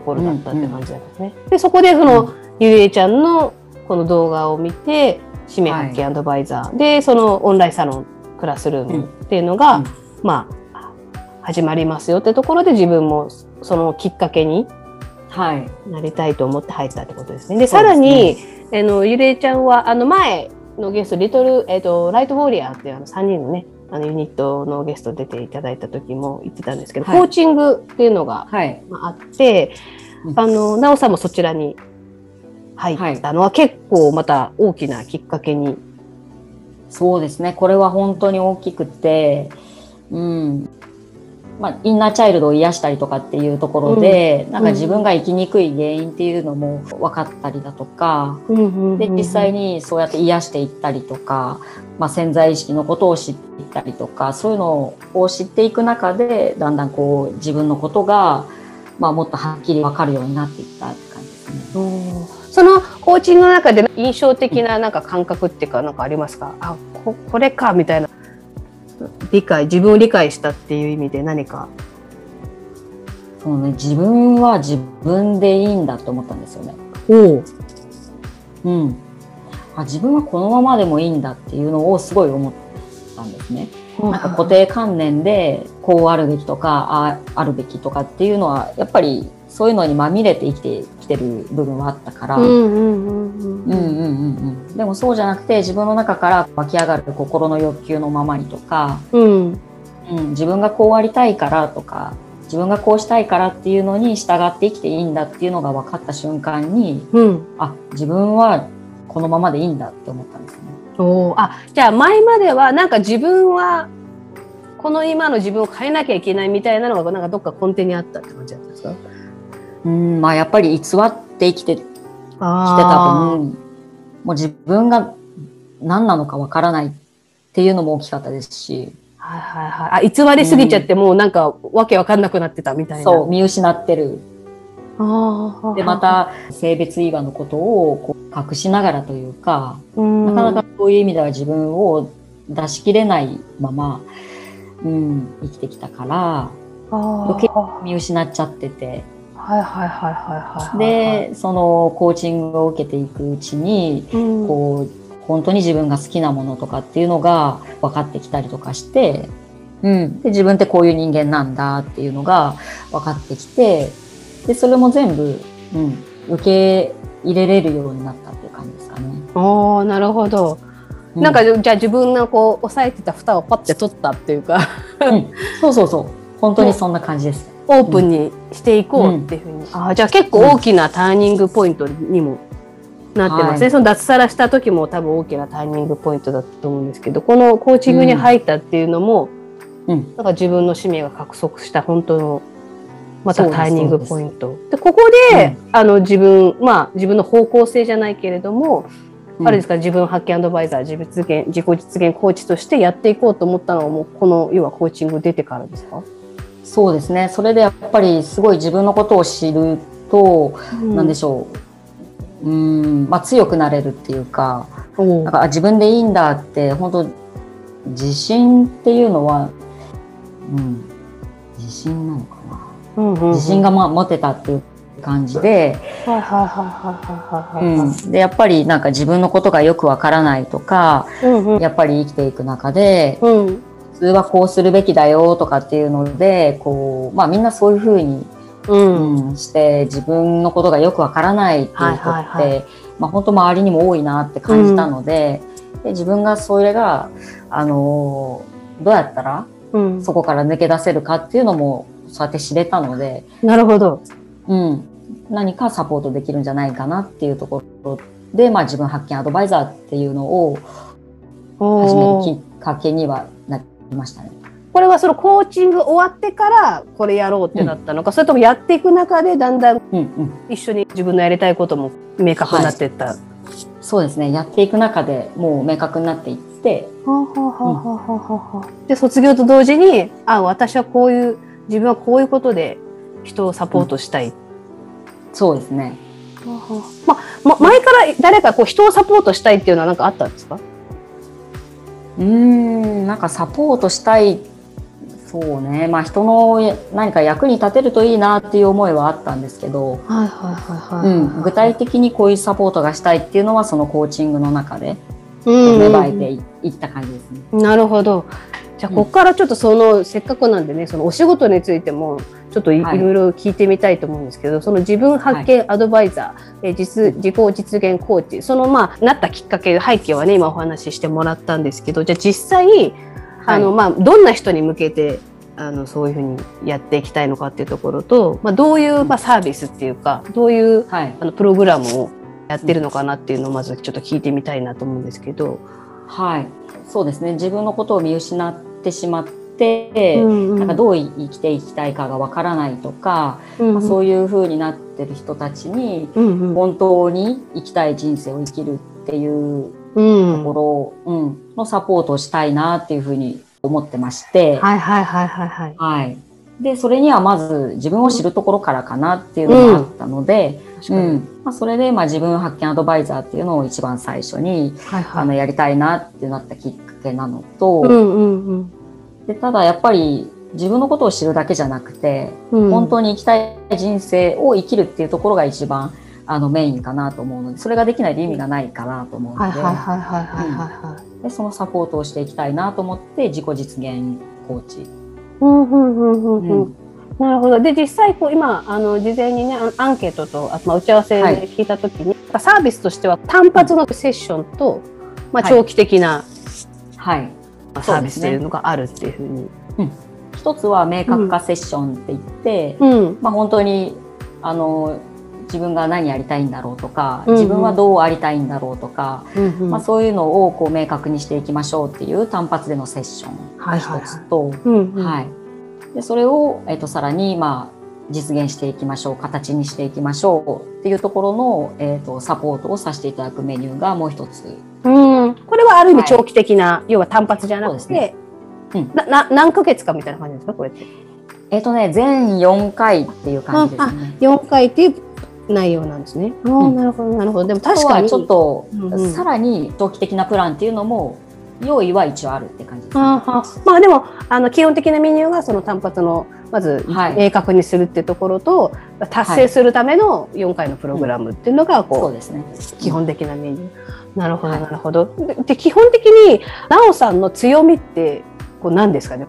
[SPEAKER 1] の頃だったって感じなんですね。で、そこでその、ゆりえちゃんのこの動画を見て、使命発見アドバイザー、で、そのオンラインサロンクラスルームっていうのが、
[SPEAKER 2] うん
[SPEAKER 1] まあ、始まりますよってところで自分もそのきっかけに
[SPEAKER 2] はい。
[SPEAKER 1] なりたいと思って入ったってことですね。で、さらに、あの、ゆりえちゃんは、あの、前のゲスト、リトル、えっ、と、ライトウォーリアーっていうあの3人のね、あのユニットのゲスト出ていただいた時も言ってたんですけど、
[SPEAKER 2] はい
[SPEAKER 1] コーチングっていうのがああって、
[SPEAKER 2] うん
[SPEAKER 1] あの、なおさんもそちらに入ったのは結構また大きなきっかけに。
[SPEAKER 2] そうですね。これは本当に大きくて、うん。まあ、インナーチャイルドを癒したりとかっていうところで、なんか自分が生きにくい原因っていうのも分かったりだとか、で、実際
[SPEAKER 1] に、
[SPEAKER 2] にそうやって癒していったりとか、まあ、潜在意識のことを知っていったりとか、そういうのを知っていく中で、だんだんこう自分のことが、まあ、もっとはっきり分かるようになっていったって感じですね。
[SPEAKER 1] うんそのコーチングの中で印象的ななんか感覚っていうかなんかありますか？あここれかみたいな。理解自分を理解したっていう意味で何か？
[SPEAKER 2] そうね、自分は自分でいいんだと思ったんですよね。
[SPEAKER 1] おお
[SPEAKER 2] うん、あ自分はこのままでもいいんだっていうのをすごい思ったんですね。なんか固定観念でこうあるべきとかああるべきとかっていうのはやっぱりそういうのにまみれて生きてきてる部分はあったから。でもそうじゃなくて自分の中から湧き上がる心の欲求のままにとか、
[SPEAKER 1] うん、
[SPEAKER 2] うん、自分がこうありたいからとか自分がこうしたいからっていうのに従って生きていいんだっていうのが分かった瞬間に、
[SPEAKER 1] うん、
[SPEAKER 2] あ自分はこのままでいいんだって思ったんですね。
[SPEAKER 1] おーあじゃあ前まではなんか自分はこの今の自分を変えなきゃいけないみたいなのがなんかどっか根底にあったって感じだったんですか？
[SPEAKER 2] うん、まあやっぱり偽って生きてきてた
[SPEAKER 1] あ
[SPEAKER 2] 分、もう自分が何なのかわからないっていうのも大きかったですし、
[SPEAKER 1] はいはいはい。あ、偽りすぎちゃって、もうなんか、わけわかんなくなってたみたいな。
[SPEAKER 2] そう、見失ってる。
[SPEAKER 1] ああ。
[SPEAKER 2] で、ま、た性別違和のことをこう隠しながらというか、
[SPEAKER 1] うん、
[SPEAKER 2] なかなかそういう意味では自分を出し切れないまま、うん、生きてきたから、余計
[SPEAKER 1] は
[SPEAKER 2] 見失っちゃってて、
[SPEAKER 1] いはいはいはいはい。
[SPEAKER 2] で、そのコーチングを受けていくうちに、
[SPEAKER 1] うん、
[SPEAKER 2] こう本当に自分が好きなものとかっていうのが分かってきたりとかして、うん、で自分ってこういう人間なんだっていうのが分かってきてでそれも全部、うん、受け入れれるようになったっていう感じですかね。
[SPEAKER 1] おーなるほど。
[SPEAKER 2] う
[SPEAKER 1] なんか、じゃあ自分のこう、押さえてた蓋をパッて取ったっていうか、
[SPEAKER 2] うん そうそうそう本当にそんな感じです。
[SPEAKER 1] オープンにしていこうっていうふうに。ああ、じゃあ結構大きなターニングポイントにもなってますね。
[SPEAKER 2] はい
[SPEAKER 1] その脱サラした時も多分大きなターニングポイントだったと思うんですけど、このコーチングに入ったっていうのも、
[SPEAKER 2] うん
[SPEAKER 1] なんか自分の使命が獲得した本当のまたターニングポイント。でここで、あの自分まあ自分の方向性じゃないけれども、あれですか自分発見アドバイザー自分実現自己実現コーチとしてやっていこうと思ったのはもうこの要はコーチング出てからですか？
[SPEAKER 2] そうですね。それでやっぱりすごい自分のことを知ると、なんでしょう。うん、まあ、強くなれるっていうか。なんかあ自分でいいんだって本当自信っていうのは、うん、自信なのか自信が、まあ、持てたっていう感じで,、
[SPEAKER 1] はいはいはいはいはいはいはい。
[SPEAKER 2] うん、でやっぱりなんか自分のことがよくわからないとか
[SPEAKER 1] うんうん。
[SPEAKER 2] やっぱり生きていく中で
[SPEAKER 1] うん。
[SPEAKER 2] 普通はこうするべきだよとかっていうのでこう、まあ、みんなそういうふうに
[SPEAKER 1] うん。
[SPEAKER 2] うんして自分のことがよくわからないっていう人って、まあ、本当周りにも多いなって感じたので,、で自分がそれが、あのーどうやったら
[SPEAKER 1] うん。
[SPEAKER 2] そこから抜け出せるかっていうのもそうやって知れたので、
[SPEAKER 1] なるほど。
[SPEAKER 2] うん、何かサポートできるんじゃないかなっていうところで、まあ、自分発見アドバイザーっていうのを始めるきっかけにはなりましたね。
[SPEAKER 1] これはそのコーチング終わってからこれやろうってなったのか、それともやっていく中でだんだん
[SPEAKER 2] うんうん。
[SPEAKER 1] 一緒に自分のやりたいことも明確になっていった。
[SPEAKER 2] そうですね。やっていく中でもう明確になっていって。
[SPEAKER 1] で卒業と同時にあ私はこういう自分はこういうことで人をサポートしたい。
[SPEAKER 2] そうですね。
[SPEAKER 1] はあは。あま、ま前から誰かこう人をサポートしたいっていうのは何かあったんですか？
[SPEAKER 2] うーんなんかサポートしたい。そうね。まあ人の何か役に立てるといいなっていう思いはあったんですけど、
[SPEAKER 1] はいはいはい
[SPEAKER 2] うん、具体的にこういうサポートがしたいっていうのはそのコーチングの中で。
[SPEAKER 1] うん。
[SPEAKER 2] 芽生えていいった感じですね。
[SPEAKER 1] なるほど。じゃあ、ここからちょっとその、せっかくなんでね、そのお仕事についても、ちょっとい,、
[SPEAKER 2] はい。
[SPEAKER 1] ろいろ聞いてみたいと思うんですけど、その自分発見アドバイザー、えー実自己実現コーチ、そのまあ、なったきっかけ、背景はね、今お話ししてもらったんですけど、じゃあ実際、あの、まあ、どんな人に向けて、あの、そういうふうにやっていきたいのかっていうところと、まあ、どういう、まあ、サービスっていうか、どういう、
[SPEAKER 2] はい、
[SPEAKER 1] あの、プログラムをやってるのかなっていうのをまずちょっと聞いてみたいなと思うんですけど。
[SPEAKER 2] はい、そうですね。自分のことを見失ってしまって、
[SPEAKER 1] うんうん。
[SPEAKER 2] なんかどう生きていきたいかがわからないとか、
[SPEAKER 1] うん
[SPEAKER 2] まあ、そういう風になってる人たちに
[SPEAKER 1] うんうん。
[SPEAKER 2] 本当に生きたい人生を生きるっていう
[SPEAKER 1] うん。
[SPEAKER 2] ところ、うんのサポートをしたいなっていう風に思ってまして、
[SPEAKER 1] はいはいはいはいはい。
[SPEAKER 2] はい、でそれにはまず自分を知るところからかなっていうのがあったので、
[SPEAKER 1] 確かに。
[SPEAKER 2] うん。まあ、それでまあ自分発見アドバイザーっていうのを一番最初に
[SPEAKER 1] はいはい。
[SPEAKER 2] あのやりたいなってなったきっなのと、
[SPEAKER 1] うんうんうん
[SPEAKER 2] でただやっぱり自分のことを知るだけじゃなくて、
[SPEAKER 1] うん。
[SPEAKER 2] 本当に生きたい人生を生きるっていうところが一番あのメインかなと思うのでそれができないと意味がないかなと思うので,、
[SPEAKER 1] はいはいはいはいはいはい。
[SPEAKER 2] でそのサポートをしていきたいなと思って自己実現コーチ。
[SPEAKER 1] うんうんうんうん
[SPEAKER 2] う
[SPEAKER 1] うんん。なるほど。で、実際、こう、今、あの、事前にね、アンケートと、あと、まあ、打ち合わせで
[SPEAKER 2] はい
[SPEAKER 1] 聞いたときに、サービスとしては、単発のセッションと、まあ、
[SPEAKER 2] はい
[SPEAKER 1] 長期的な、
[SPEAKER 2] はい、
[SPEAKER 1] まあサービスというのがあるっていうふうに。
[SPEAKER 2] 一つは明確化セッションって言って、
[SPEAKER 1] うん。
[SPEAKER 2] まあ、本当にあの自分が何やりたいんだろうとか、
[SPEAKER 1] うんうん。
[SPEAKER 2] 自分はどうありたいんだろうとか、
[SPEAKER 1] うんうん。
[SPEAKER 2] まあ、そういうのをこう明確にしていきましょうっていう単発でのセッションが一つと、はい。でそれを、えっとさらに、まあ、実現していきましょう形にしていきましょうっていうところの、えっとサポートをさせていただくメニューがもう一つ
[SPEAKER 1] ある意味
[SPEAKER 2] はい
[SPEAKER 1] 長期的な、要は単発じゃなくて
[SPEAKER 2] ね、うん
[SPEAKER 1] な、な、何ヶ月かみたいな感じですか、これって？
[SPEAKER 2] えっとね全4回っていう感じですね。
[SPEAKER 1] 4回っていう内容なんですね。ああ、
[SPEAKER 2] うん
[SPEAKER 1] なるほど、なるほど。でも確かに。
[SPEAKER 2] ちょっと、
[SPEAKER 1] うんうん
[SPEAKER 2] さらに長期的なプランっていうのも用意は一応あるって感じです、ね。
[SPEAKER 1] ああまあでもあの基本的なメニューがその単発のまず
[SPEAKER 2] はい
[SPEAKER 1] 明確にするっていうところと、達成するための4回のプログラムっていうのが
[SPEAKER 2] そ
[SPEAKER 1] こう、
[SPEAKER 2] うですね。
[SPEAKER 1] 基本的なメニュー。なるほど
[SPEAKER 2] はい
[SPEAKER 1] なるほど。でで基本的になおさんの強みってこう何ですかね？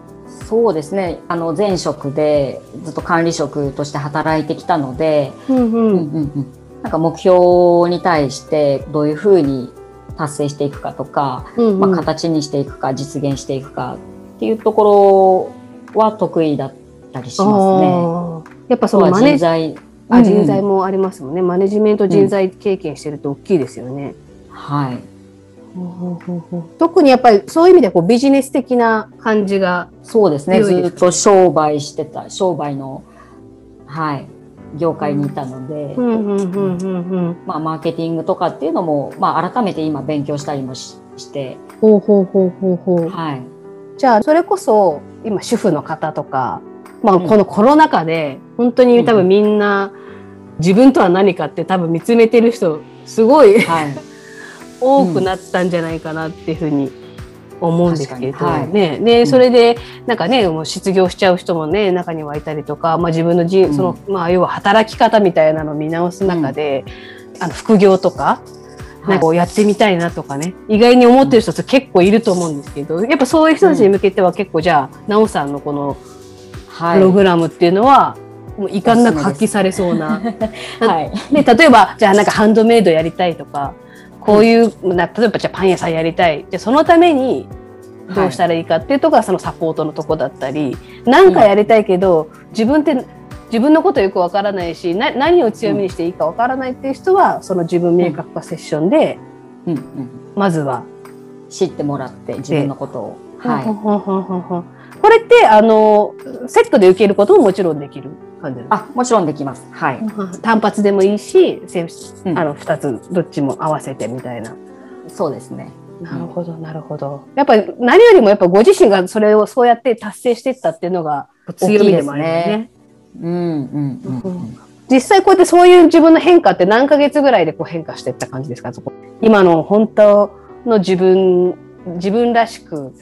[SPEAKER 2] そうですね。あの前職でずっと管理職として働いてきたので、
[SPEAKER 1] うんうん
[SPEAKER 2] うんうんうんなんか目標に対してどういうふうに達成していくかとか、
[SPEAKER 1] うん
[SPEAKER 2] まあ、形にしていくか実現していくかっていうところは得意だったりしますね。
[SPEAKER 1] やっぱそのマネ
[SPEAKER 2] 人材、
[SPEAKER 1] あ
[SPEAKER 2] うん
[SPEAKER 1] 人材もありますもんね。マネジメント人材経験してると大きいですよね。
[SPEAKER 2] はい。
[SPEAKER 1] 特にやっぱりそういう意味でこうビジネス的な感じが
[SPEAKER 2] そうですね。ずっと商売してた、商売の、はい、業界にいたので、
[SPEAKER 1] うんうんうんうんうん
[SPEAKER 2] まあ、マーケティングとかっていうのも、まあ、改めて今勉強したりもしして、
[SPEAKER 1] ほうほうほうほうほう。
[SPEAKER 2] はい。
[SPEAKER 1] じゃあそれこそ今主婦の方とか、まあ、
[SPEAKER 2] うん
[SPEAKER 1] このコロナ禍で本当に多分みんな自分とは何かって多分見つめてる人すごい
[SPEAKER 2] はい。
[SPEAKER 1] 多くなったんじゃないかなっていうふうに思うんですけど、
[SPEAKER 2] 確かにはい
[SPEAKER 1] ねで
[SPEAKER 2] うん
[SPEAKER 1] それでなんかねもう失業しちゃう人もね中にはいたりとか、まあ、自分のじ、
[SPEAKER 2] うん
[SPEAKER 1] そのまあ要は働き方みたいなのを見直す中で、あの副業とか。なんかやってみたいなとかね、意外に思ってる人って結構いると思うんですけど、やっぱそういう人たちに向けては結構じゃあ、なおさんのこの
[SPEAKER 2] はい。
[SPEAKER 1] プログラムっていうのは、もう遺憾なく発揮されそうな。
[SPEAKER 2] はい。
[SPEAKER 1] で例えばじゃあなんかハンドメイドやりたいとかこういう、な例えばじゃあパン屋さんやりたいじゃあそのためにどうしたらいいかっていうところがそのサポートのとこだったり、なんかやりたいけど自分って自分のことよくわからないしな何を強みにしていいかわからないっていう人はその自分明確化セッションで
[SPEAKER 2] うんうん。
[SPEAKER 1] まずは。
[SPEAKER 2] 知ってもらって自分のことを。はい。
[SPEAKER 1] これってあのセットで受けることももちろんできる感じですか
[SPEAKER 2] あ、もちろんできます。はい。
[SPEAKER 1] 単発でもいいし、あの2つどっちも合わせてみたいな。
[SPEAKER 2] そうですね。
[SPEAKER 1] なるほど、なるほど。やっぱり何よりもやっぱご自身がそれをそうやって達成していったっていうのが強みでもありますね。
[SPEAKER 2] うんうんうんうん。
[SPEAKER 1] 実際こうやってそういう自分の変化って何ヶ月ぐらいでこう変化していった感じですか？そこ今の本当の自分、自分らしく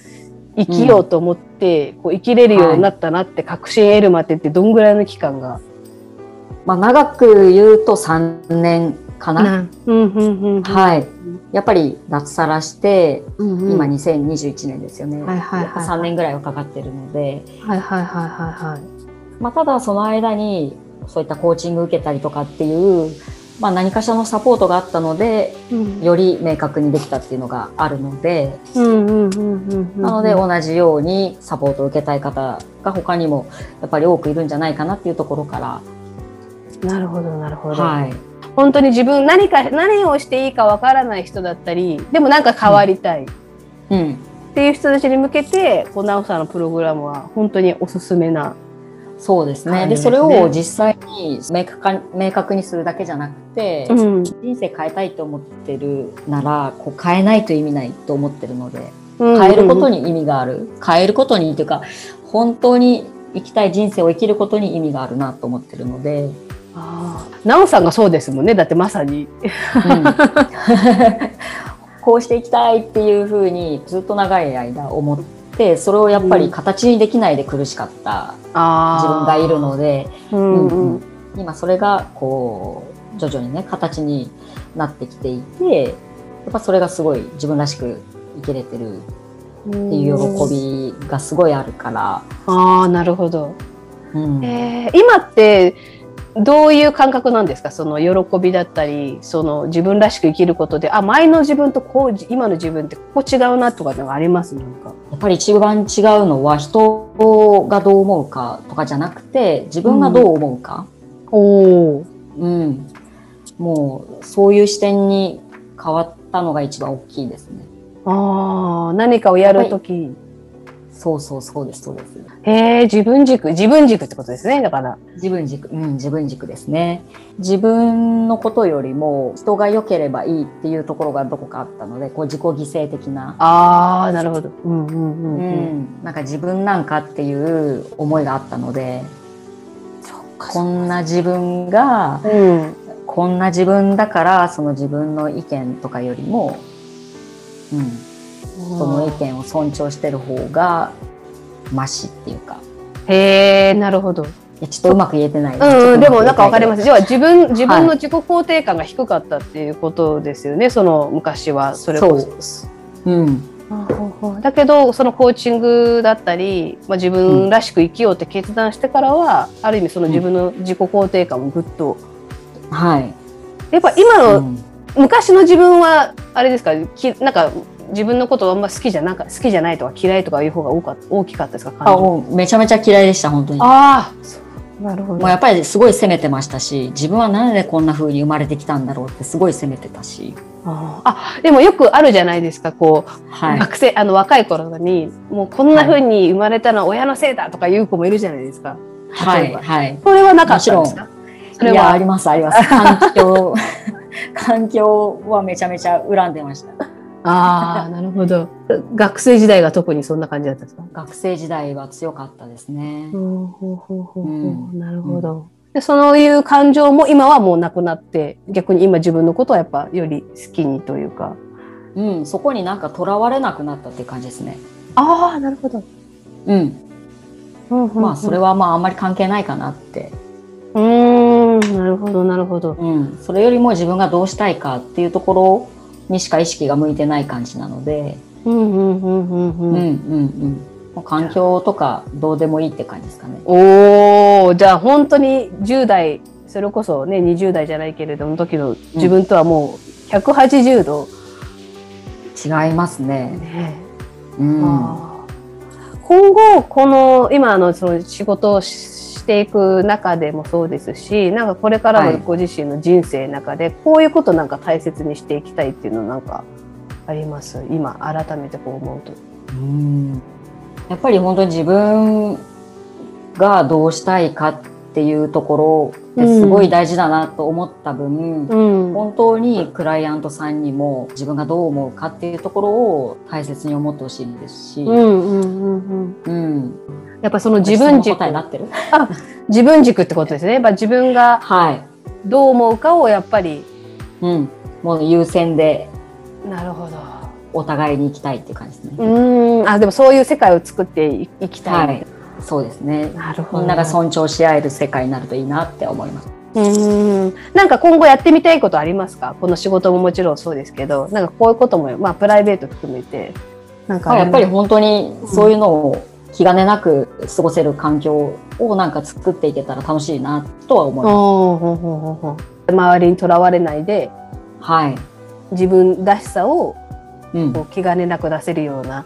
[SPEAKER 1] 生きようと思って、こう生きれるようになったなって確信得るまでってどんぐらいの期間が、
[SPEAKER 2] まあ長く言うと3年かな。
[SPEAKER 1] うんうんうんうん
[SPEAKER 2] はい。やっぱり脱サラして、
[SPEAKER 1] うんうん
[SPEAKER 2] 今2021年ですよね。
[SPEAKER 1] はいはいはい
[SPEAKER 2] 3年ぐらいはかかってるので、
[SPEAKER 1] はいはいはいはいはい。
[SPEAKER 2] まあ、ただその間にそういったコーチング受けたりとかっていう、まあ、何かしらのサポートがあったので
[SPEAKER 1] うん。
[SPEAKER 2] より明確にできたっていうのがあるので、
[SPEAKER 1] うんうんうんうんうん
[SPEAKER 2] なので同じようにサポートを受けたい方が他にもやっぱり多くいるんじゃないかなっていうところから、
[SPEAKER 1] なるほどなるほど、
[SPEAKER 2] はい、
[SPEAKER 1] 本当に自分何か何をしていいかわからない人だったりでもなんか変わりたい。っ
[SPEAKER 2] うん、
[SPEAKER 1] ていう人たちに向けて、こうナオさんのプログラムは本当におすすめな。
[SPEAKER 2] そうですね。で、
[SPEAKER 1] ね。
[SPEAKER 2] それを実際に明確か明確にするだけじゃなくて、
[SPEAKER 1] うん。
[SPEAKER 2] 人生変えたいと思ってるなら、こう変えないと意味ないと思ってるので、
[SPEAKER 1] 変
[SPEAKER 2] 変えることに意味がある。変えることにというか、本当に生きたい人生を生きることに意味があるなと思ってるので、
[SPEAKER 1] ナオさんがそうですもんね。だってまさに。
[SPEAKER 2] うん。こうしていきたいっていうふうにずっと長い間思って、それをやっぱり形にできないで苦しかった自分がいるので、
[SPEAKER 1] うん
[SPEAKER 2] うん。今それがこう徐々にね形になってきていてやっぱそれがすごい自分らしく生きれてるっていう喜びがすごいあるから、
[SPEAKER 1] ああなるほど。
[SPEAKER 2] うん。
[SPEAKER 1] えー今ってどういう感覚なんですか？その喜びだったりその自分らしく生きることであ前の自分とこう今の自分ってここ違うなとかってあります？なんか。
[SPEAKER 2] やっぱり一番違うのは人がどう思うかとかじゃなくて自分がどう思うか、
[SPEAKER 1] おお。
[SPEAKER 2] うんもうそういう視点に変わったのが一番大きいですね。
[SPEAKER 1] ああ何かをやるとき。
[SPEAKER 2] そうそうそうですそうです。
[SPEAKER 1] へえ自分軸自分軸ってことですねだから。
[SPEAKER 2] 自分軸、うん、自分軸ですね。自分のことよりも人が良ければいいっていうところがどこかあったので、こう自己犠牲的な、
[SPEAKER 1] ああなるほど。うんうんう
[SPEAKER 2] うん
[SPEAKER 1] うん。
[SPEAKER 2] ん、なんか自分なんかっていう思いがあったので、こんな自分が、
[SPEAKER 1] うん。
[SPEAKER 2] こんな自分だから、その自分の意見とかよりも、うん、人の意見を尊重してる方が、マシっていうか、
[SPEAKER 1] へえなるほど。
[SPEAKER 2] いやちょっとうまく言えてない。
[SPEAKER 1] うんうん、でもなんかわかり
[SPEAKER 2] す。
[SPEAKER 1] ます。要は自分自分の自己肯定感が低かったっていうことですよね。その昔はそれこそ。
[SPEAKER 2] うん。
[SPEAKER 1] だけどそのコーチングだったり、まあ、自分らしく生きようって決断してからは、ある意味その自分の自己肯定感もぐっと
[SPEAKER 2] はい。
[SPEAKER 1] やっぱ今の、
[SPEAKER 2] うん
[SPEAKER 1] 昔の自分はあれですかきなんか自分のことあんま好きじゃなんか好きじゃないとか嫌いとかいう方が多か大きかったですか
[SPEAKER 2] あ、もうめちゃめちゃ嫌いでした、本当に。も
[SPEAKER 1] あーそうなるほど
[SPEAKER 2] うやっぱりすごい責めてましたし、自分はなんでこんな風に生まれてきたんだろうってすごい責めてたし。
[SPEAKER 1] あでもよくあるじゃないですかこう
[SPEAKER 2] はい。
[SPEAKER 1] 学生あの若い頃にもうこんな風に生まれたのは親のせいだとかいう子もいるじゃないですか。
[SPEAKER 2] はい。はい。
[SPEAKER 1] それはなかったんですか？それは
[SPEAKER 2] あります、あります。環境、環境はめちゃめちゃ恨んでました。
[SPEAKER 1] ああなるほど。学生時代が特にそんな感じだったんですか？
[SPEAKER 2] 学生時代は強かったですね。
[SPEAKER 1] ほうほうほうほう
[SPEAKER 2] うん
[SPEAKER 1] なるほど。でそういう感情も今はもうなくなって逆に今自分のことはやっぱより好きにというか。
[SPEAKER 2] うん、そこになんか囚われなくなったっていう感じですね。
[SPEAKER 1] ああなるほど。
[SPEAKER 2] うん。ま
[SPEAKER 1] ま
[SPEAKER 2] あ、それはまあ、あんまり関係ないかなって。
[SPEAKER 1] うーんなるほどなるほど。
[SPEAKER 2] うん。それよりも自分がどうしたいかっていうところにしか意識が向いてない感じなので。
[SPEAKER 1] うんうんうんうん
[SPEAKER 2] うん、うん、
[SPEAKER 1] うん。
[SPEAKER 2] うん。もう環境とかどうでもいいって感じですかね。
[SPEAKER 1] おおじゃあ本当に10代それこそね20代じゃないけれども時の自分とはもう180度、
[SPEAKER 2] 違いますね。
[SPEAKER 1] ね
[SPEAKER 2] うん。
[SPEAKER 1] あー今後この今のその仕事をししていく中でもそうですしなんかこれから
[SPEAKER 2] はい。
[SPEAKER 1] のご自身の人生の中でこういうことなんか大切にしていきたいっていうのなんかあります？今改めてこう思うと。
[SPEAKER 2] うん。やっぱり本当に自分がどうしたいかっていうところってすごい大事だなと思った分、
[SPEAKER 1] うん。
[SPEAKER 2] 本当にクライアントさんにも自分がどう思うかっていうところを大切に思ってほしいですし、
[SPEAKER 1] うんうんうんうん。
[SPEAKER 2] うん
[SPEAKER 1] やっぱその自分軸
[SPEAKER 2] になってる
[SPEAKER 1] 自分軸ってことですね。やっぱ自分が
[SPEAKER 2] はい、
[SPEAKER 1] どう思うかをやっぱり
[SPEAKER 2] うん、もう優先で
[SPEAKER 1] なるほど。
[SPEAKER 2] お互いに行きたいっていう感じですね。
[SPEAKER 1] うーんあでもそういう世界を作っていいきたい。
[SPEAKER 2] はい、そうですね。
[SPEAKER 1] なるほど。
[SPEAKER 2] みんなが尊重し合える世界になるといいなって思います。
[SPEAKER 1] うーんなんか今後やってみたいことありますか？この仕事ももちろんそうですけどなんかこういうことも、まあ、プライベート含めてなんか
[SPEAKER 2] まあやっぱり本当にそういうのを気兼ねなく過ごせる環境をなんか作っていけたら楽しいなとは思います。
[SPEAKER 1] 周りにとらわれないで
[SPEAKER 2] はい。
[SPEAKER 1] 自分らしさを
[SPEAKER 2] うん
[SPEAKER 1] こ。う気兼ねなく出せるような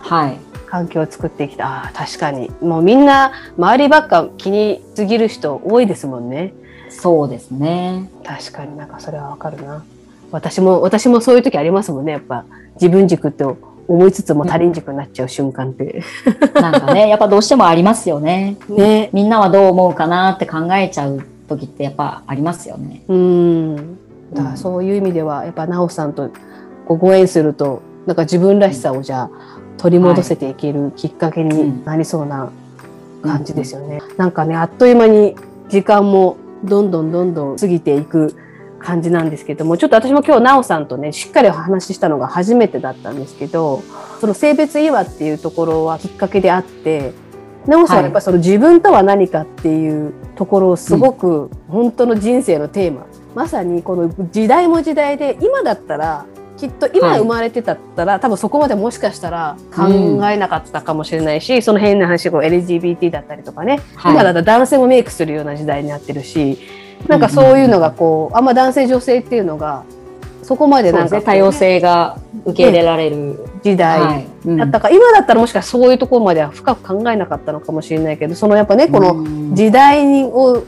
[SPEAKER 2] はい。
[SPEAKER 1] 環境を作ってきたあー確かにもうみんな周りばっか気にすぎる人多いですもんね
[SPEAKER 2] そうですね。
[SPEAKER 1] 確かになんかそれはわかるな私も私もそういう時ありますもんねやっぱ自分軸って思いつつも他人軸になっちゃう瞬間って、
[SPEAKER 2] なんかね、やっぱどうしてもありますよね。
[SPEAKER 1] ね
[SPEAKER 2] みんなはどう思うかなって考えちゃう時ってやっぱありますよね。
[SPEAKER 1] うんだからそういう意味ではやっぱ奈緒さんとご縁するとなんか自分らしさをじゃあ取り戻せていけるきっかけになりそうな感じですよね。なんかねあっという間に時間もどんどんどんどん過ぎていく感じなんですけどもちょっと私も今日奈緒さんとねしっかりお話ししたのが初めてだったんですけどその性別違和っていうところはきっかけであって奈緒さんはやっぱりその自分とは何かっていうところをすごく本当の人生のテーマ、まさにこの時代も時代で今だったらきっと今
[SPEAKER 2] はい
[SPEAKER 1] 生まれてたったら、多分そこまでもしかしたら考えなかったかもしれないし、その変な話こう LGBT だったりとかね、
[SPEAKER 2] はい。
[SPEAKER 1] 今だったら男性もメイクするような時代になってるしなんかそういうのがこうあんま男性女性っていうのがそこまでなんか
[SPEAKER 2] ね。多様性が受け入れられる。
[SPEAKER 1] 時代
[SPEAKER 2] はい。うん。
[SPEAKER 1] だったか、今だったらもしかしたらそういうところまでは深く考えなかったのかもしれないけどそのやっぱねこの
[SPEAKER 2] うん
[SPEAKER 1] 時代を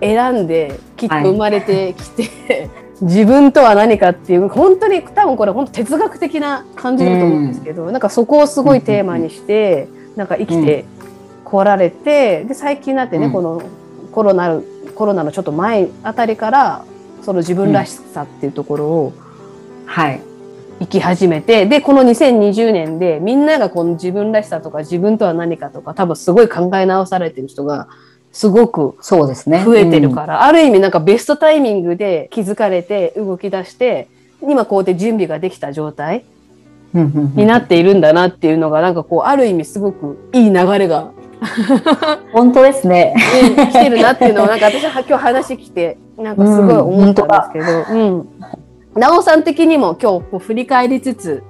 [SPEAKER 1] 選んできっと生まれてきて、自分とは何かっていう本当に多分これ本当哲学的な感じだと思うんですけど、なんかそこをすごいテーマにして、なんか生きてこられて、で最近になってね、
[SPEAKER 2] うん。
[SPEAKER 1] このコロナコロナのちょっと前あたりからその自分らしさっていうところを
[SPEAKER 2] はい。
[SPEAKER 1] 生き始めてでこの2020年でみんながこの自分らしさとか自分とは何かとか多分すごい考え直されてる人がすごく
[SPEAKER 2] そうですね。
[SPEAKER 1] 増えてるから、ある意味なんかベストタイミングで気づかれて動き出して今こうやって準備ができた状態
[SPEAKER 2] うん
[SPEAKER 1] になっているんだなっていうのがなんかこうある意味すごくいい流れが、
[SPEAKER 2] 本当ですね。
[SPEAKER 1] ね、来てるなっていうのをなんか私は今日話来てなんかすごい思ったんですけど、うんなおさん的にも今日こう振り返りつつ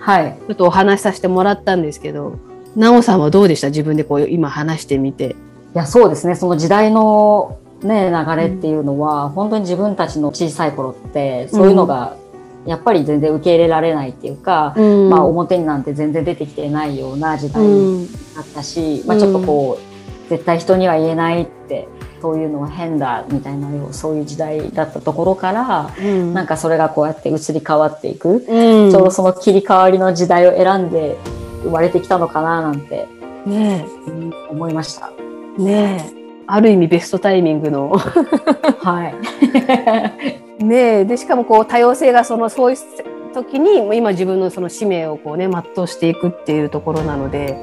[SPEAKER 2] はい。
[SPEAKER 1] ちょっとお話しさせてもらったんですけどなおさんはどうでした？自分でこう今話してみて。
[SPEAKER 2] いや、そうですね。その時代のね、流れっていうのは、本当に自分たちの小さい頃って、そういうのが、やっぱり全然受け入れられないっていうか、
[SPEAKER 1] うん。
[SPEAKER 2] まあ表になんて全然出てきてないような時代
[SPEAKER 1] うん。
[SPEAKER 2] だったし、まあちょっとこう、絶対人には言えないって、そういうのは変だみたいなようそういう時代だったところから、
[SPEAKER 1] うん。
[SPEAKER 2] なんかそれがこうやって移り変わっていく、
[SPEAKER 1] うん。
[SPEAKER 2] ちょうどその切り替わりの時代を選んで生まれてきたのかななんて、
[SPEAKER 1] ね
[SPEAKER 2] うん思いました。
[SPEAKER 1] えねえある意味ベストタイミングの
[SPEAKER 2] はい。
[SPEAKER 1] ねえでしかもこう多様性がそのそういう時にもう今自分のその使命をこうね全うしていくっていうところなので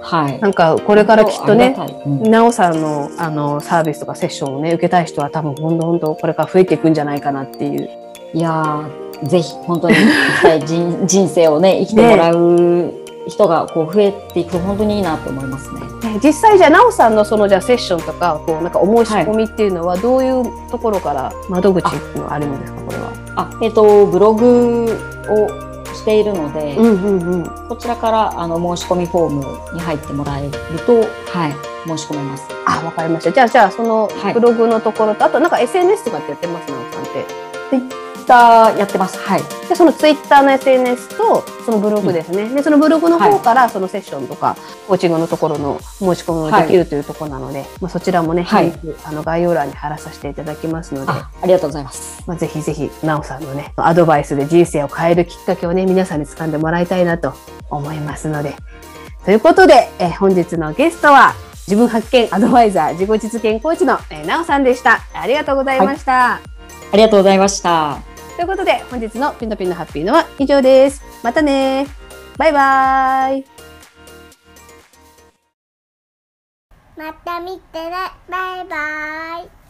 [SPEAKER 2] はい。
[SPEAKER 1] なんかこれからきっとね
[SPEAKER 2] ありがたいうん
[SPEAKER 1] なおさんのあのサービスとかセッションをね受けたい人は多分本当本当これから増えていくんじゃないかなっていう。
[SPEAKER 2] いやーぜひ本当に 人人生をね生きてもらう人がこう増えていくと本当にいいなと思いますね。
[SPEAKER 1] ね実際じゃあなおさんのそのじゃあセッションとかこうなんかお申し込みっていうのはどういうところから窓口っていうのがあるんですかこれは？
[SPEAKER 2] あえっ、とブログをししているので、
[SPEAKER 1] うんうんうん。
[SPEAKER 2] こちらからあの申し込みフォームに入ってもらえると、はい、申し込めます。
[SPEAKER 1] あ、わかりました。じゃあ、じゃあ、その
[SPEAKER 2] はい
[SPEAKER 1] ブログのところと、あとなんか SNS とかってやってますなおさんって。
[SPEAKER 2] ッターやってます。はい。
[SPEAKER 1] で、そのツイッターの SNS と、そのブログですね。で、そのブログの方から、そのセッションとか、コーチングのところの申し込みもできるというところなので、まあ、そちらもね、
[SPEAKER 2] はい
[SPEAKER 1] あの概要欄に貼らさせていただきますので、
[SPEAKER 2] あ、ありがとうございます。
[SPEAKER 1] まあ、ぜひぜひ、なおさんのね、アドバイスで人生を変えるきっかけをね、皆さんに掴んでもらいたいなと思いますので。ということで、えー本日のゲストは、自分発見アドバイザー、自己実現コーチの、えーなおさんでした。ありがとうございました。
[SPEAKER 2] ありがとうございました。
[SPEAKER 1] ということで、本日のピンとピンのハッピーのは以上です。またね。バイバーイ。
[SPEAKER 3] また見てね。バイバーイ。